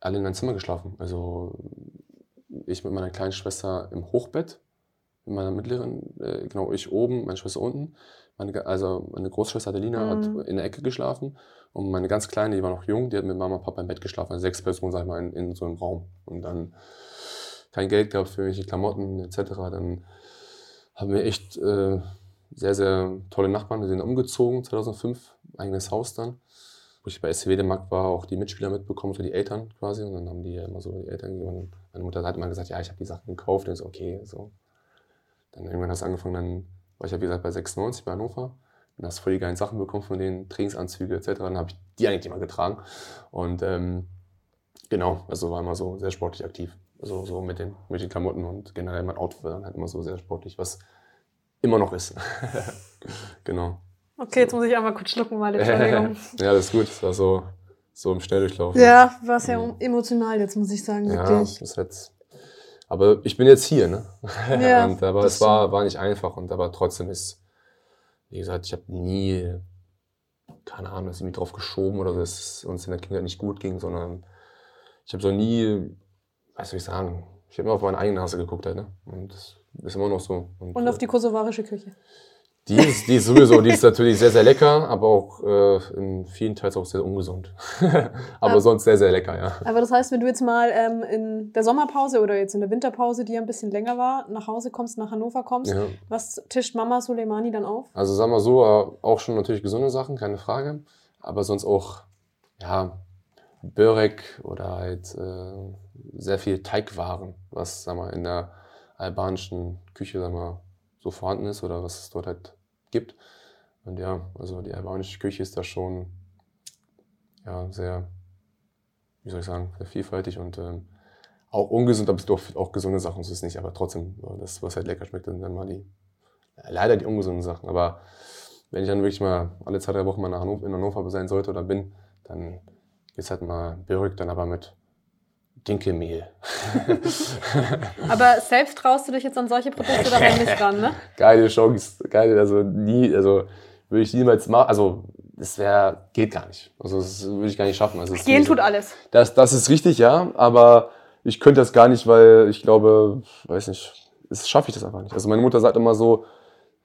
alle in ein Zimmer geschlafen. Also ich mit meiner kleinen Schwester im Hochbett, mit meiner mittleren, äh, genau, ich oben, meine Schwester unten. Meine, also meine Großschwester Adelina Mhm. hat in der Ecke geschlafen und meine ganz Kleine, die war noch jung, die hat mit Mama und Papa im Bett geschlafen. Also sechs Personen, sag ich mal, in, in so einem Raum. Und dann kein Geld gehabt für irgendwelche Klamotten etc. Dann haben wir echt äh, sehr, sehr tolle Nachbarn. Wir sind umgezogen 2005, eigenes Haus dann. Wo ich bei SCW Markt war, auch die Mitspieler mitbekommen, so die Eltern quasi. Und dann haben die ja immer so die Eltern gegeben. Meine Mutter hat immer gesagt, ja, ich habe die Sachen gekauft. Und ich so, okay, so. Dann irgendwann hast du angefangen, dann war ich ja wie gesagt bei 96 bei Hannover. Dann hast du voll die geilen Sachen bekommen von denen, Trainingsanzüge etc. Dann habe ich die eigentlich immer getragen. Und ähm, genau, also war immer so sehr sportlich aktiv. Also so mit den, mit den Klamotten und generell mein Outfit war dann halt immer so sehr sportlich, was immer noch ist. <laughs> genau. Okay, jetzt muss ich einmal kurz schlucken, weil Entschuldigung. <laughs> ja, das ist gut. Das war so, so im Schnelldurchlauf. ja, war sehr Mhm. emotional jetzt, muss ich sagen, Ja, wirklich. das ist jetzt. Aber ich bin jetzt hier, ne? <laughs> Ja, und, aber es war, war nicht einfach und aber trotzdem ist, wie gesagt, ich habe nie, keine Ahnung, dass ich mich drauf geschoben oder dass es uns in der Kindheit nicht gut ging, sondern ich habe so nie, was soll ich sagen, ich habe immer auf meine eigene Nase geguckt halt, ne? Und das ist immer noch so. Und auf äh, die kosovarische Küche. Die ist, die ist sowieso, die ist natürlich sehr, sehr lecker, aber auch äh, in vielen Teils auch sehr ungesund. <laughs> aber Ah. sonst sehr, sehr lecker, ja. Aber das heißt, wenn du jetzt mal ähm, in der Sommerpause oder jetzt in der Winterpause, die ja ein bisschen länger war, nach Hause kommst, nach Hannover kommst, ja. was tischt Mama Soleimani dann auf? Also sagen wir so, äh, auch schon natürlich gesunde Sachen, keine Frage. Aber sonst auch, ja, Börek oder halt äh, sehr viel Teigwaren, was sagen wir, in der albanischen Küche sagen wir, so vorhanden ist oder was es dort halt gibt. Und ja, also die albanische Küche ist da schon ja, sehr, wie soll ich sagen, sehr vielfältig und ähm, auch ungesund, aber es doch auch gesunde Sachen, so ist es nicht, aber trotzdem, das, was halt lecker schmeckt, sind dann mal die, leider die ungesunden Sachen. Aber wenn ich dann wirklich mal alle zwei, drei Wochen mal nach Hannover, in Hannover sein sollte oder bin, dann geht's halt mal Börek, dann aber mit Dinkelmehl. <laughs> Aber selbst traust du dich jetzt an solche Produkte dabei nicht ran, ne? <laughs> geile Chance, geile, also nie, also würde ich niemals machen, also das wäre, geht gar nicht. Also das würde ich gar nicht schaffen. Also Gehen so- tut alles. Das, das ist richtig, ja, aber ich könnte das gar nicht, weil ich glaube, weiß nicht, das schaffe ich das einfach nicht. Also meine Mutter sagt immer so,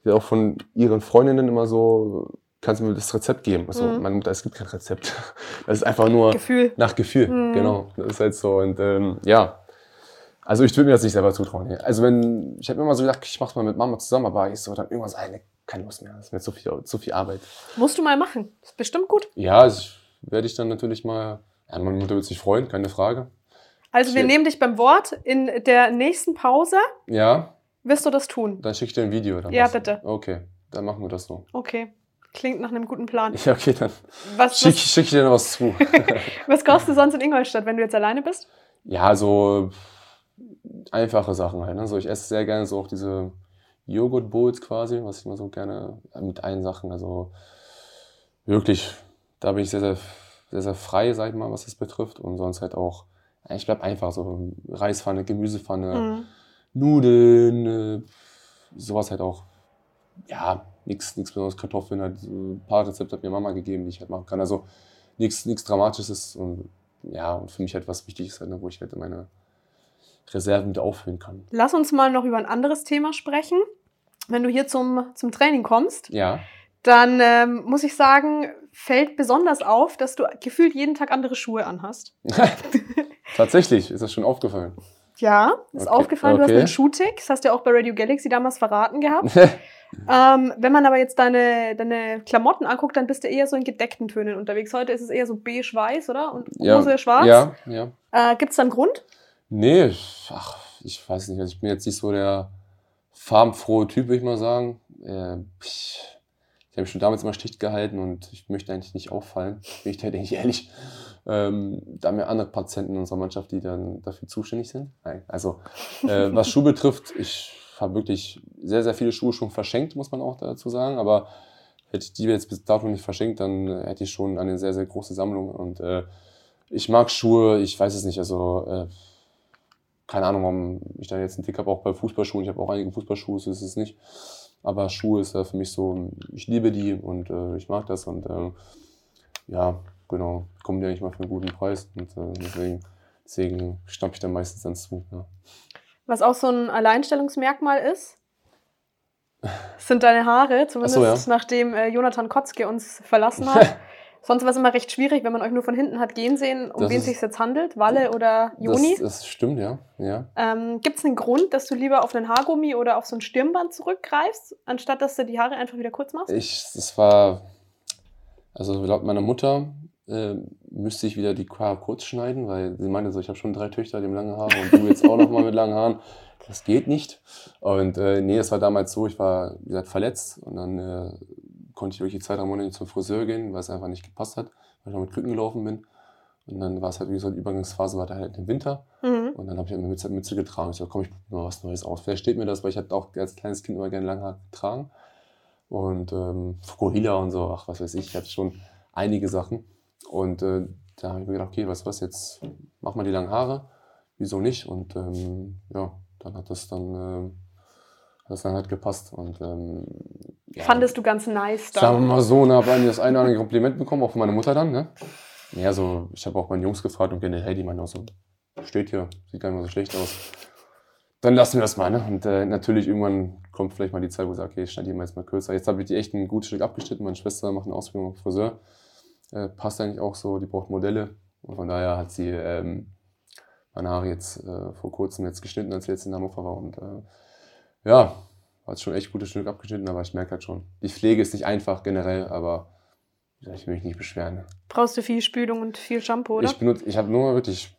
ja auch von ihren Freundinnen immer so, kannst du mir das Rezept geben? Also Mhm. meine Mutter, es gibt kein Rezept. <laughs> Das ist einfach nur Gefühl. nach Gefühl, Mhm. genau. Das ist halt so und ähm, ja. Also ich würde mir das nicht selber zutrauen. nee. Also wenn, ich habe immer so gedacht, ich mach's mal mit Mama zusammen, aber ich so dann irgendwann so, ey, nee, keine Lust mehr, das ist mir zu viel, zu viel Arbeit. Musst du mal machen. Ist bestimmt gut. Ja, also ich werde ich dann natürlich mal, ja, meine Mutter wird sich freuen, keine Frage. Also wir Shit. nehmen dich beim Wort. In der nächsten Pause Ja, wirst du das tun. Dann schick ich dir ein Video. Oder Ja, bitte. Okay, dann machen wir das so. Okay. Klingt nach einem guten Plan. Ja, okay, dann Was, schick, ich dir noch was zu. <laughs> was kaufst du sonst in Ingolstadt, wenn du jetzt alleine bist? ja, so einfache Sachen halt. Ne? So, ich esse sehr gerne so auch diese Joghurt Bowls quasi, was ich immer so gerne mit allen Sachen. Also wirklich, da bin ich sehr, sehr, sehr, sehr frei, sag ich mal, was das betrifft. Und sonst halt auch, ich bleib einfach so Reispfanne, Gemüsepfanne, Mhm. Nudeln, äh, sowas halt auch. Ja, nichts besonderes. Kartoffeln halt, ein paar Rezepte hat mir Mama gegeben, die ich halt machen kann. Also nichts nichts Dramatisches und ja, und für mich halt was Wichtiges, halt, ne, wo ich halt meine Reserven wieder auffüllen kann. Lass uns mal noch über ein anderes Thema sprechen. Wenn du hier zum, zum Training kommst, Ja, dann ähm, muss ich sagen, fällt besonders auf, dass du gefühlt jeden Tag andere Schuhe anhast. <laughs> tatsächlich ist das schon aufgefallen. Ja, ist Okay, aufgefallen, du hast okay. einen Schuhtick. Das hast du ja auch bei Radio Galaxy damals verraten gehabt. <laughs> ähm, wenn man aber jetzt deine, deine Klamotten anguckt, dann bist du eher so in gedeckten Tönen unterwegs. Heute ist es eher so beige-weiß, oder? Und ja, Hose schwarz. Ja, ja. Äh, Gibt es da einen Grund? Nee, ach, ich weiß nicht. Also ich bin jetzt nicht so der farbenfrohe Typ, würde ich mal sagen. Äh, ich ich habe mich schon damals immer Stich gehalten und ich möchte eigentlich nicht auffallen, bin ich da eigentlich ehrlich. Ähm, da haben wir andere Patienten in unserer Mannschaft, die dann dafür zuständig sind. Nein, also äh, was Schuhe betrifft, ich habe wirklich sehr, sehr viele Schuhe schon verschenkt, muss man auch dazu sagen. Aber hätte ich die jetzt bis dato nicht verschenkt, dann hätte ich schon eine sehr, sehr große Sammlung. Und äh, ich mag Schuhe, ich weiß es nicht, also äh, keine Ahnung, warum ich da jetzt einen Tick habe, auch bei Fußballschuhen. Ich habe auch einige Fußballschuhe, so ist es nicht. Aber Schuhe ist äh, für mich so, ich liebe die und äh, ich mag das und äh, ja, genau, kommen die eigentlich mal für einen guten Preis und äh, deswegen, deswegen schnapp ich dann meistens dann zu. Ja. Was auch so ein Alleinstellungsmerkmal ist, sind deine Haare, zumindest so, ja. nachdem äh, Jonathan Kotzke uns verlassen hat. <laughs> Sonst war es immer recht schwierig, wenn man euch nur von hinten hat gehen sehen, um Das wen es sich jetzt handelt, Walle oder Joni. Das, das stimmt, ja. ja. Ähm, Gibt es einen Grund, dass du lieber auf einen Haargummi oder auf so ein Stirnband zurückgreifst, anstatt dass du die Haare einfach wieder kurz machst? Ich, das war, also laut meiner Mutter äh, müsste ich wieder die Haare kurz schneiden, weil sie meinte so, ich habe schon drei Töchter, die haben lange Haare und du jetzt auch noch mal mit langen Haaren. Das geht nicht. Und äh, nee, das war damals so, ich war, wie gesagt, verletzt und dann äh, konnte ich wirklich zwei, drei Monate nicht zum Friseur gehen, weil es einfach nicht gepasst hat, weil ich noch mit Krücken gelaufen bin. Und dann war es halt wie so eine Übergangsphase, war da halt im Winter. Mhm. Und dann habe ich eine Mütze, Mütze getragen. Ich so, komm, ich probier mal was Neues aus. Vielleicht steht mir das, weil ich hatte auch als kleines Kind immer gerne Langhaar getragen. Und ähm, Fukuhila und so, ach, was weiß ich, ich hatte schon einige Sachen. Und äh, da habe ich mir gedacht, okay, weißt du was, jetzt mach mal die langen Haare. Wieso nicht? Und ähm, ja, dann hat das dann, hat das dann halt gepasst. Und ähm, ja, Fandest du ganz nice Sagen dann? wir mal so, ne, habe das eine oder andere Kompliment bekommen, auch von meiner Mutter dann, ne? Ja, so, ich habe auch meine Jungs gefragt und generell, die meinen auch so, steht hier, sieht gar nicht mal so schlecht aus. Dann lassen wir das mal, ne? Und äh, natürlich irgendwann kommt vielleicht mal die Zeit, wo ich sage, okay, ich schneide die mal jetzt mal kürzer. Jetzt habe ich die echt ein gutes Stück abgeschnitten. Meine Schwester macht eine Ausbildung als Friseur. Äh, passt eigentlich auch so, die braucht Modelle. Und von daher hat sie ähm, meine Haare jetzt äh, vor kurzem jetzt geschnitten, als sie jetzt in Hannover war. Und äh, ja, hat schon echt gutes Stück abgeschnitten, aber ich merke halt schon, die Pflege ist nicht einfach generell, aber ich will mich nicht beschweren. Brauchst du viel Spülung und viel Shampoo, oder? Ich benutze, ich habe nur wirklich,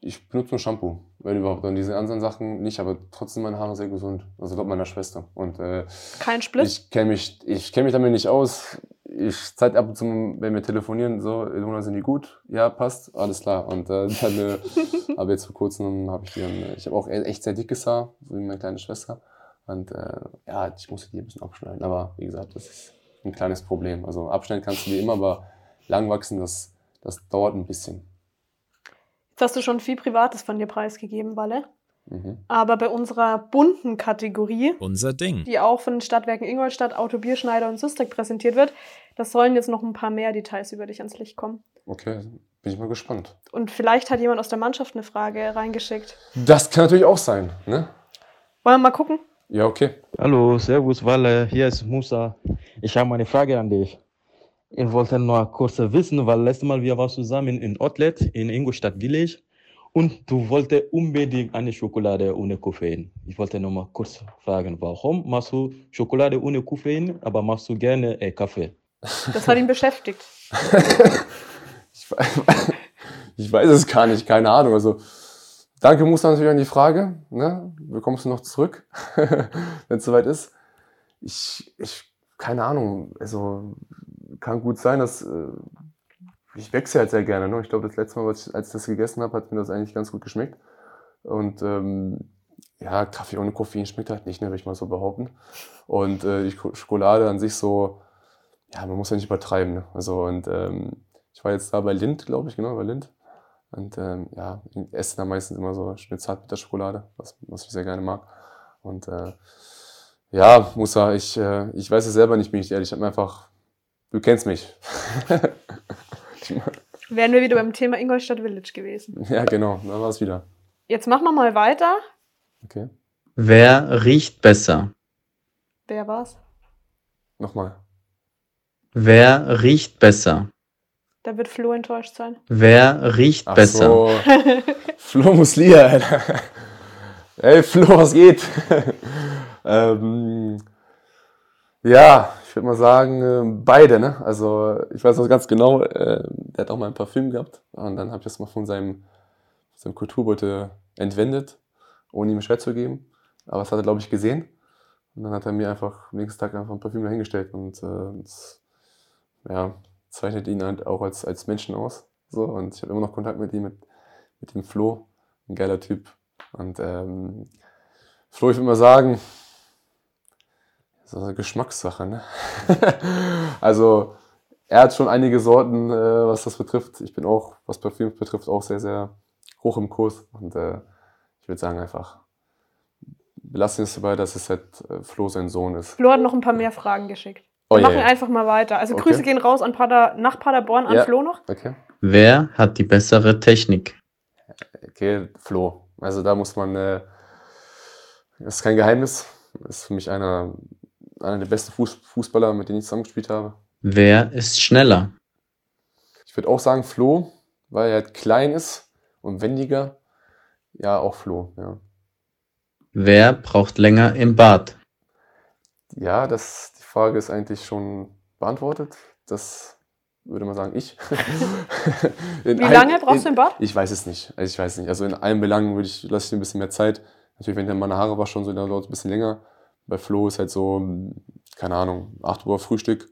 ich benutze nur Shampoo, wenn überhaupt. Und diese anderen Sachen nicht, aber trotzdem meine Haare sehr gesund. Also laut meiner Schwester. Und äh, Kein Split? ich kenne mich, ich kenne mich damit nicht aus. Ich zeige ab und zu, wenn wir telefonieren, so, Elona, sind die gut? Ja, passt, alles klar. Und äh, <laughs> dann, äh, aber jetzt vor kurzem habe ich die dann, äh, ich habe auch e- echt sehr dickes Haar, so wie meine kleine Schwester. Und äh, ja, ich musste die ein bisschen abschneiden. Aber wie gesagt, das ist ein kleines Problem. Also abschneiden kannst du die immer, aber lang wachsen, das, das dauert ein bisschen. Jetzt hast du schon viel Privates von dir preisgegeben, Walle. Mhm. Aber bei unserer bunten Kategorie, Unser Ding. die auch von den Stadtwerken Ingolstadt, Auto Bierschneider und Systek präsentiert wird, das sollen jetzt noch ein paar mehr Details über dich ans Licht kommen. Okay, bin ich mal gespannt. Und vielleicht hat jemand aus der Mannschaft eine Frage reingeschickt. Das kann natürlich auch sein, ne? Wollen wir mal gucken? Ja, okay. Hallo, Servus, Walle, hier ist Musa. Ich habe eine Frage an dich. Ich wollte nur kurz wissen, weil letztes Mal wir waren zusammen in Outlet in Ingolstadt Village und du wolltest unbedingt eine Schokolade ohne Koffein. Ich wollte nur mal kurz fragen, warum machst du Schokolade ohne Koffein, aber machst du gerne äh, Kaffee? Das hat ihn beschäftigt. <laughs> Ich, we- ich weiß es gar nicht, keine Ahnung. Also, danke Musa natürlich an die Frage. Ne? Bekommst du noch zurück, <laughs> wenn es soweit ist. Ich, ich, keine Ahnung, also kann gut sein, dass äh, ich wechsle halt sehr gerne. Ne? Ich glaube, das letzte Mal, als ich das gegessen habe, hat mir das eigentlich ganz gut geschmeckt. Und ähm, ja, Kaffee ohne Koffein schmeckt halt nicht, ne, würde ich mal so behaupten. Und äh, die Sch- Schokolade an sich so, ja, man muss ja nicht übertreiben. Ne? Also und ähm, Ich war jetzt da bei Lind, glaube ich, genau, bei Lind. Und ähm, ja, ich esse da meistens immer so schöne Zartbitterschokolade, was, was ich sehr gerne mag. Und äh, ja, Musa, ich, äh, ich weiß es selber nicht, bin ich ehrlich. Ich habe einfach, du kennst mich. <laughs> <laughs> Wären wir wieder beim Thema Ingolstadt Village gewesen. ja, genau, da war es wieder. Jetzt machen wir mal weiter. Okay, Wer riecht besser? Wer war's? nochmal. Wer riecht besser? Da wird Flo enttäuscht sein. Wer riecht Ach besser? so, <laughs> Flo Muslia, Alter. Ey, Flo, was geht? <laughs> ähm, ja, würde mal sagen, äh, beide, ne? Also, ich weiß noch ganz genau, äh, der hat auch mal ein Parfüm gehabt. Und dann habe ich das mal von seinem, seinem Kulturbeutel entwendet, ohne ihm Bescheid zu geben. Aber das hat er, glaube ich, gesehen. Und dann hat er mir einfach am nächsten Tag einfach ein Parfüm dahingestellt. Und äh, ja, zeichnet ihn halt auch als, als Menschen aus. So, und ich habe immer noch Kontakt mit ihm, mit, mit dem Flo. Ein geiler Typ. Und ähm, Flo, ich würde mal sagen, ist eine Geschmackssache. Ne? <laughs> also, er hat schon einige Sorten, äh, was das betrifft. Ich bin auch, was Parfüm betrifft, auch sehr, sehr hoch im Kurs. Und äh, ich würde sagen einfach, belassen wir es dabei, dass es halt äh, Flo sein Sohn ist. Flo hat noch ein paar mehr Fragen geschickt. Oh, Wir ja, machen ja. einfach mal weiter. Also Okay. Grüße gehen raus an Pader, nach Paderborn an Ja. Flo noch. Okay. Wer hat die bessere Technik? Okay, Flo. Also da muss man, äh, das ist kein Geheimnis, ist für mich einer, einer der besten Fuß, Fußballer, mit denen ich zusammengespielt habe. Wer ist schneller? Ich würde auch sagen Flo, weil er halt klein ist und wendiger. Ja, auch Flo, ja. Wer braucht länger im Bad? Ja, das, die Frage ist eigentlich schon beantwortet. Das würde man sagen, ich. <laughs> Wie ein- lange brauchst in, du im Bad? Ich weiß es nicht. Also ich weiß nicht. Also in allen Belangen würde ich, lasse ich dir ein bisschen mehr Zeit. Natürlich, wenn der meine Haare war schon so, dann dauert es ein bisschen länger. Bei Flo ist halt so, keine Ahnung, 8 Uhr Frühstück.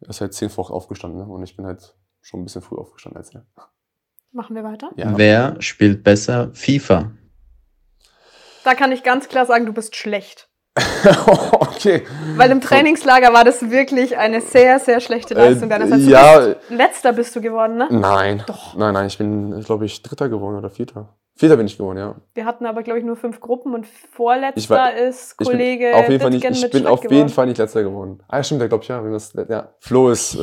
Er ist halt 10 vor 8 aufgestanden. Ne? Und ich bin halt schon ein bisschen früh aufgestanden als er. Machen wir weiter. Ja. Wer spielt besser FIFA? Da kann ich ganz klar sagen, du bist schlecht. <laughs> okay. Weil im Trainingslager war das wirklich eine sehr, sehr schlechte Leistung Äh, deinerseits. Ja. bist Letzter bist du geworden, ne? Nein. Doch. Nein, nein, ich bin, glaube ich, Dritter geworden oder Vierter. Vierter bin ich geworden, ja. Wir hatten aber, glaube ich, nur fünf Gruppen und vorletzter Ich war- ist Ich Kollege bin auf jeden Fall nicht, ich bin auf geworden. jeden Fall nicht letzter geworden. Ah, ja, stimmt, ja, glaube ich, ja. Wenn das, ja. Flo ist, äh,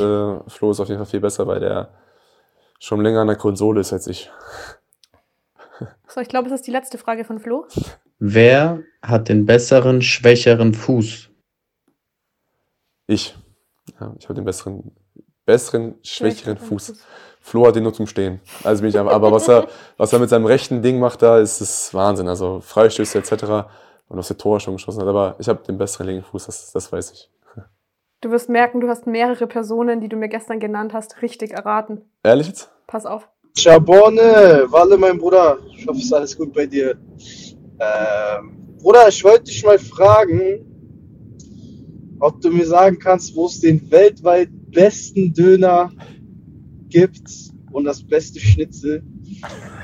Flo ist auf jeden Fall viel besser, weil der schon länger an der Konsole ist als ich. So, ich glaube, es ist die letzte Frage von Flo. Wer hat den besseren, schwächeren Fuß? Ich. Ja, ich habe den besseren, besseren, schwächeren Fuß. Flo hat den nur zum Stehen. Also bin ich aber, aber was er, was er mit seinem rechten Ding macht, da ist es Wahnsinn. Also Freistöße etc. und aus der Tor schon geschossen hat. Aber ich habe den besseren linken Fuß, das, das weiß ich. Du wirst merken, du hast mehrere Personen, die du mir gestern genannt hast, richtig erraten. Ehrlich jetzt? Pass auf. Schabone, Walle, mein Bruder. Ich hoffe, es ist alles gut bei dir. Ähm, Bruder, ich wollte dich mal fragen, ob du mir sagen kannst, wo es den weltweit besten Döner gibt und das beste Schnitzel.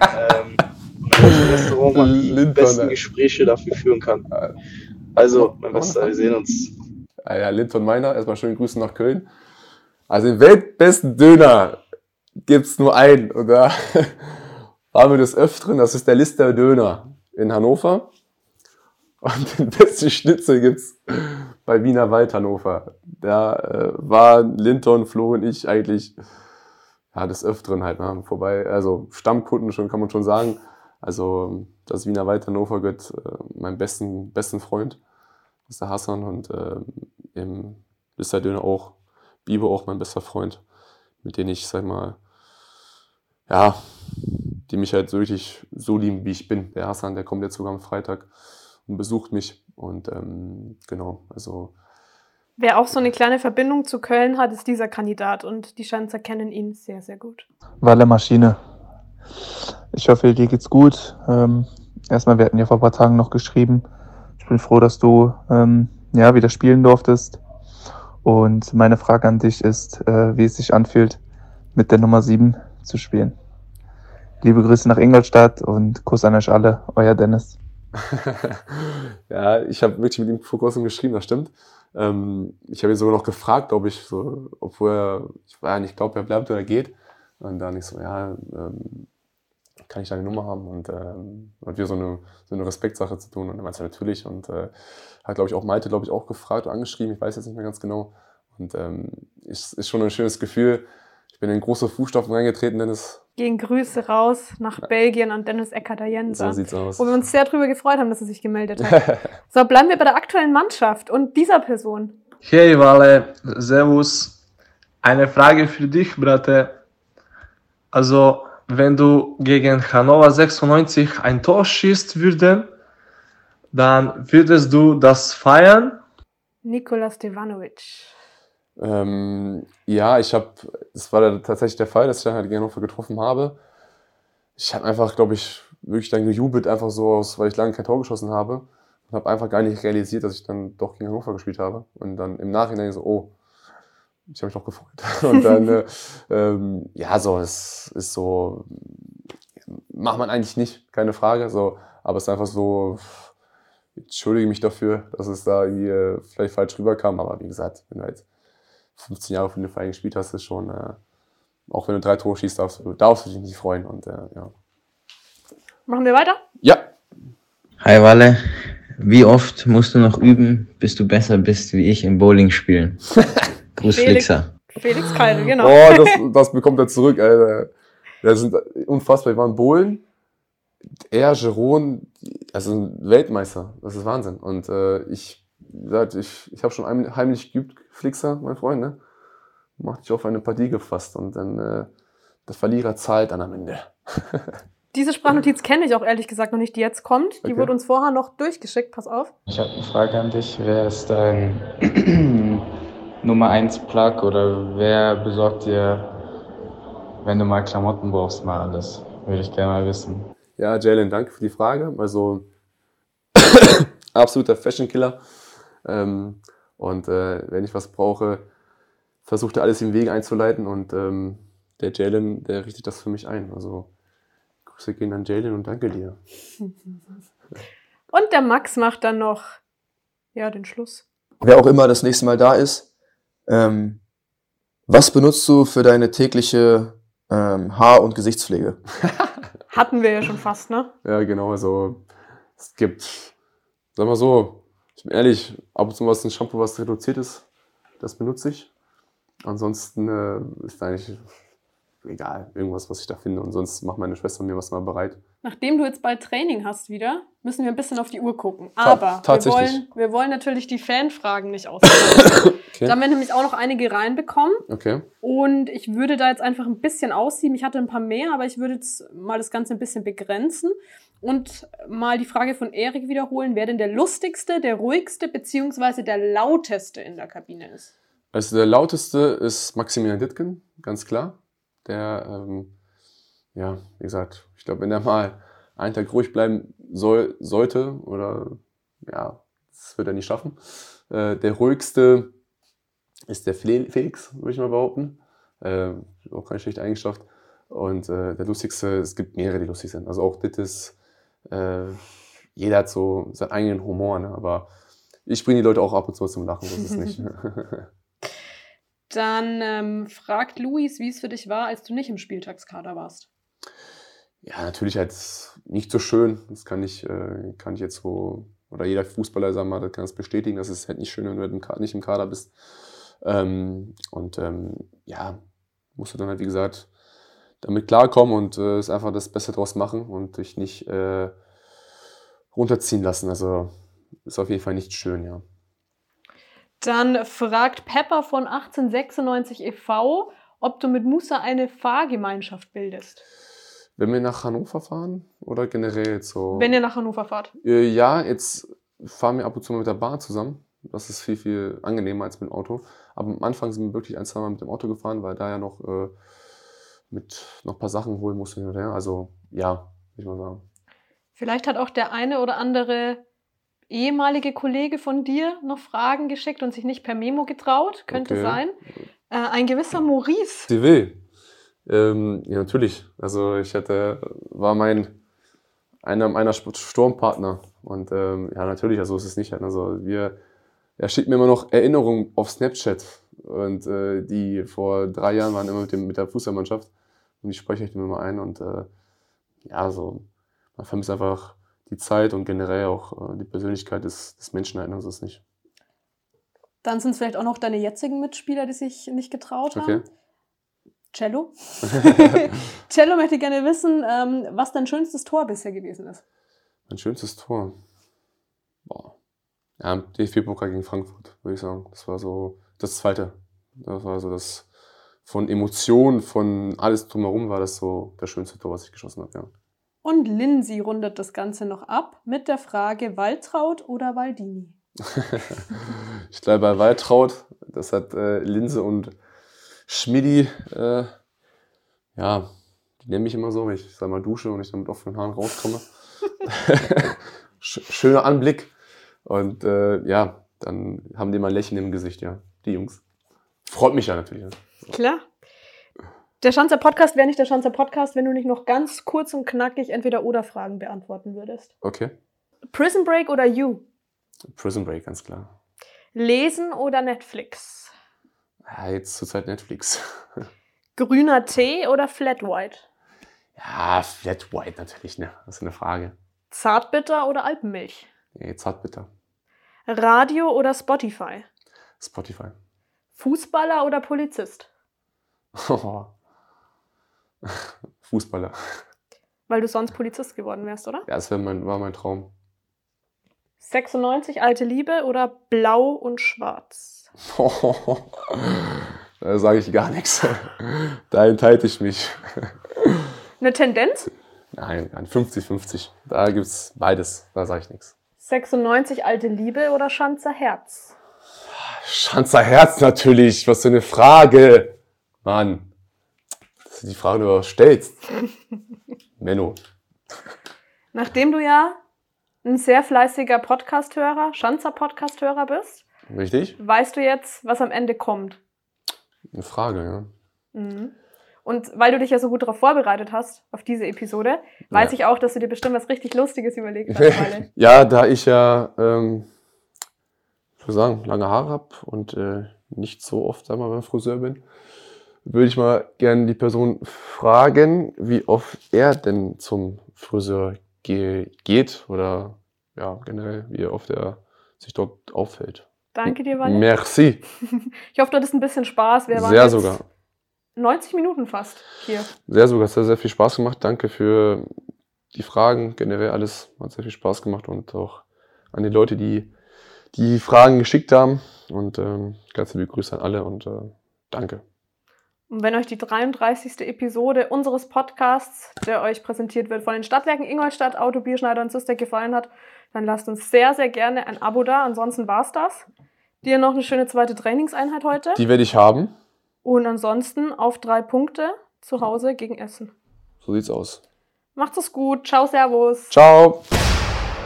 ähm, Restaurant man die Lindner, besten? Gespräche dafür führen kann. Also, mein Bester, wir sehen uns. Ah ja, Linton Meiner, erstmal schöne Grüße nach Köln. Also den weltbesten Döner gibt's nur einen. Und da haben wir des Öfteren, das ist der Lister Döner in Hannover. Und <laughs> den besten Schnitzel gibt's bei Wiener Wald Hannover. Da äh, waren Linton, Flo und ich eigentlich ja, des Öfteren halt ne, vorbei. Also Stammkunden schon, kann man schon sagen. Also das Wiener Wald Hannover gehört äh, meinem besten, besten Freund. Der Hassan und äh, im Lister Döner auch. Bibo auch mein bester Freund, mit dem ich, sag mal, ja, die mich halt so wirklich so lieben, wie ich bin. Der Hassan, der kommt jetzt sogar am Freitag und besucht mich. Und ähm, genau, also Wer auch so eine kleine Verbindung zu Köln hat, ist dieser Kandidat und die Schanzer kennen ihn sehr, sehr gut. Walle Maschine. Ich hoffe, dir geht's gut. Ähm, erstmal, wir hatten ja vor ein paar Tagen noch geschrieben. Ich bin froh, dass du ähm, ja, wieder spielen durftest. Und meine Frage an dich ist, äh, wie es sich anfühlt, mit der Nummer 7 zu spielen. Liebe Grüße nach Ingolstadt und Kuss an euch alle, euer Dennis. <laughs> ja, ich habe wirklich mit ihm vor kurzem geschrieben, das stimmt. Ähm, ich habe ihn sogar noch gefragt, ob ich so, obwohl er, ich war ja nicht glaube, er bleibt oder geht. Und dann ich so, ja, ähm, kann ich deine Nummer haben? Und ähm, hat wieder so eine, so eine Respektsache zu tun. Und er meinte natürlich. Und äh, hat, glaube ich, auch Malte, glaube ich, auch gefragt oder angeschrieben. Ich weiß jetzt nicht mehr ganz genau. Und ähm, ist, ist schon ein schönes Gefühl. Ich bin in große Fußstapfen reingetreten, Dennis. Gehen Grüße raus nach Belgien an Dennis Eckert-Jenser. So sieht's aus. Wo wir uns sehr darüber gefreut haben, dass er sich gemeldet hat. <laughs> so, bleiben wir bei der aktuellen Mannschaft und dieser Person. Hey Wale, Servus. Eine Frage für dich, Bratte. Also, wenn du gegen Hannover 96 ein Tor schießt würden, dann würdest du das feiern? Nikola Stevanovic. Ähm, ja, ich habe, das war tatsächlich der Fall, dass ich dann halt Hannover getroffen habe. Ich habe einfach, glaube ich, wirklich dann gejubelt, einfach so aus, weil ich lange kein Tor geschossen habe. Und habe einfach gar nicht realisiert, dass ich dann doch gegen Hannover gespielt habe. Und dann im Nachhinein so, oh, ich habe mich doch gefreut. <laughs> Und dann, äh, ähm, ja, so, es ist so, macht man eigentlich nicht, keine Frage. So, aber es ist einfach so, ich entschuldige mich dafür, dass es da irgendwie äh, vielleicht falsch rüberkam. Aber wie gesagt, wenn du halt 15 Jahre für den Verein gespielt hast, ist schon, äh, auch wenn du drei Tore schießt, darfst du, darfst du dich nicht freuen. Und äh, ja. Machen wir weiter? Ja. Hi Walle, wie oft musst du noch üben, bis du besser bist wie ich im Bowling spielen? <laughs> Gruß Felix, Flixer. Felix Keil, genau. Oh, das, das bekommt er zurück, Alter. Das sind unfassbar. Wir waren Bohlen. Er, Jeroen, also ein Weltmeister. Das ist Wahnsinn. Und äh, ich, ich, ich habe schon heim- heimlich geübt, Flixer, mein Freund, ne? Macht dich auf eine Partie gefasst und dann äh, der Verlierer zahlt dann am Ende. <laughs> Diese Sprachnotiz kenne ich auch ehrlich gesagt noch nicht, die jetzt kommt. Die Okay. wurde uns vorher noch durchgeschickt. Pass auf. Ich habe eine Frage an dich. Wer ist dein <clears throat> Nummer 1 Plug oder wer besorgt dir, wenn du mal Klamotten brauchst, mal alles? Würde ich gerne mal wissen. Ja, Jalen, danke für die Frage. Also <coughs> absoluter Fashion Killer. Ähm, und äh, wenn ich was brauche, versucht er alles im Weg einzuleiten und ähm, der Jalen, der richtet das für mich ein. Also Grüße gehen an Jalen und danke dir. Und der Max macht dann noch ja, den Schluss. wer auch immer das nächste Mal da ist, ähm, was benutzt du für deine tägliche ähm, Haar- und Gesichtspflege? <laughs> Hatten wir ja schon fast, ne? Ja, genau. Also es gibt, sag mal so, ich bin ehrlich, ab und zu was ein Shampoo, was reduziert ist, das benutze ich. Ansonsten äh, ist eigentlich egal, irgendwas, was ich da finde. Und sonst macht meine Schwester mir was mal bereit. Nachdem du jetzt bald Training hast wieder, müssen wir ein bisschen auf die Uhr gucken. Ta- Aber wir tatsächlich. wollen, wir wollen natürlich die Fanfragen nicht ausfallen. <coughs> Okay. Da haben wir nämlich auch noch einige reinbekommen. Okay. Und ich würde da jetzt einfach ein bisschen aussieben. Ich hatte ein paar mehr, aber ich würde jetzt mal das Ganze ein bisschen begrenzen und mal die Frage von Erik wiederholen, wer denn der lustigste, der ruhigste beziehungsweise der lauteste in der Kabine ist. Also der lauteste ist Maximilian Dittgen, ganz klar. Der, ähm, ja, wie gesagt, ich glaube, wenn er mal einen Tag ruhig bleiben soll, sollte, oder ja, das wird er nicht schaffen. Äh, der ruhigste ist der Felix, würde ich mal behaupten. Äh, auch keine schlechte Eigenschaft. Und äh, der lustigste, es gibt mehrere, die lustig sind. Also auch Dittis, äh, jeder hat so seinen eigenen Humor, ne? aber ich bringe die Leute auch ab und zu zum Lachen, so ist es nicht. <laughs> <laughs> Dann ähm, fragt Luis, wie es für dich war, als du nicht im Spieltagskader warst. Ja, natürlich halt nicht so schön. Das kann ich, äh, kann ich jetzt so, oder jeder Fußballer, sagen wir kann das bestätigen, dass es halt nicht schön, wenn du halt im nicht im Kader bist. Ähm, und ähm, ja, musst du dann halt, wie gesagt, damit klarkommen und äh, es einfach das Beste draus machen und dich nicht äh, runterziehen lassen. Also ist auf jeden Fall nicht schön, ja. Dann fragt Pepper von 1896 e.V., ob du mit Musa eine Fahrgemeinschaft bildest. Wenn wir nach Hannover fahren oder generell so? Wenn ihr nach Hannover fahrt. Äh, ja, jetzt fahren wir ab und zu mal mit der Bahn zusammen. Das ist viel, viel angenehmer als mit dem Auto. Aber am Anfang sind wir wirklich ein, zwei Mal mit dem Auto gefahren, weil da ja noch äh, mit noch ein paar Sachen holen musste hin und her. Also ja, würde ich mal sagen. Vielleicht hat auch der eine oder andere ehemalige Kollege von dir noch Fragen geschickt und sich nicht per Memo getraut. Könnte Okay. sein. Äh, ein gewisser Maurice. Sie will. Ähm, ja, natürlich. Also ich hatte, war mein einer meiner Sturmpartner. Und ähm, ja, natürlich, also ist es nicht. Also wir, er schickt mir immer noch Erinnerungen auf Snapchat. Und äh, die vor drei Jahren waren immer mit, dem, mit der Fußballmannschaft. und die spreche ich dann immer ein und äh, ja, so, man vermisst einfach die Zeit und generell auch äh, die Persönlichkeit des, des Menschen sie es nicht. Dann sind es vielleicht auch noch deine jetzigen Mitspieler, die sich nicht getraut haben. Okay. Cello. <laughs> <laughs> Cello möchte gerne wissen, ähm, was dein schönstes Tor bisher gewesen ist. Mein schönstes Tor. Boah. Ja, DFB-Pokal gegen Frankfurt, würde ich sagen. Das war so das zweite. Das war so das von Emotionen, von alles drumherum war das so das schönste Tor, was ich geschossen habe, ja. Und Lindsay rundet das Ganze noch ab mit der Frage Waltraud oder Waldini. <laughs> ich bleibe bei Waltraud. Das hat äh, Linse und Schmidi, äh, ja, die nennen mich immer so, wenn ich sag mal dusche und ich dann mit offenen Haaren rauskomme. <laughs> Schöner Anblick. Und äh, ja, dann haben die mal ein Lächeln im Gesicht, ja, die Jungs. Freut mich ja natürlich. Ja. Klar. Der Schanzer Podcast wäre nicht der Schanzer Podcast, wenn du nicht noch ganz kurz und knackig entweder oder Fragen beantworten würdest. Okay. Prison Break oder You? Prison Break, ganz klar. Lesen oder Netflix? Ja, jetzt zurzeit Netflix. <laughs> Grüner Tee oder Flat White? Ja, Flat White natürlich, ne? Das ist eine Frage. Zartbitter oder Alpenmilch? Nee, Zartbitter. Radio oder Spotify? Spotify. Fußballer oder Polizist? <laughs> Fußballer. Weil du sonst Polizist geworden wärst, oder? Ja, das mein, war mein Traum. 96 alte Liebe oder blau und schwarz? <laughs> da sage ich gar nichts. Da enthalte ich mich. Eine Tendenz? Nein, 50-50. Da gibt es beides. Da sage ich nichts. 96 alte Liebe oder Schanzer Herz? Schanzer Herz natürlich. Was für eine Frage. Mann. Das ist die Frage, du stellst. <laughs> Menno. Nachdem du ja ein sehr fleißiger Podcast-Hörer, Schanzer Podcast-Hörer bist, Richtig? weißt du jetzt, was am Ende kommt. Eine Frage, ja. Mhm. Und weil du dich ja so gut darauf vorbereitet hast, auf diese Episode, weiß Ja. ich auch, dass du dir bestimmt was richtig Lustiges überlegt hast, <laughs> ja, da ich ja, ähm, ich würde sagen, lange Haare habe und äh, nicht so oft einmal beim Friseur bin, würde ich mal gerne die Person fragen, wie oft er denn zum Friseur ge geht oder ja, generell, wie oft er sich dort auffällt. Danke dir, Walle. Merci. <laughs> Ich hoffe, du hattest ein bisschen Spaß. Wir waren Sehr sogar. 90 Minuten fast hier. Sehr sogar. Es hat sehr viel Spaß gemacht. Danke für die Fragen. Generell alles hat sehr viel Spaß gemacht und auch an die Leute, die die Fragen geschickt haben. Und ähm, ganz liebe Grüße an alle und äh, danke. Und wenn euch die 33. Episode unseres Podcasts, der euch präsentiert wird von den Stadtwerken Ingolstadt, Auto, Bierschneider und System gefallen hat, dann lasst uns sehr, sehr gerne ein Abo da. Ansonsten war's das. Dir noch eine schöne zweite Trainingseinheit heute. Die werde ich haben. Und ansonsten auf drei Punkte zu Hause gegen Essen. So sieht's aus. Macht's es gut. Ciao, Servus. Ciao.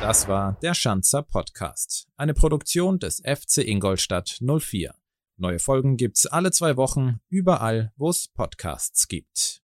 Das war der Schanzer Podcast, eine Produktion des FC Ingolstadt 04. Neue Folgen gibt's alle zwei Wochen, überall, wo es Podcasts gibt.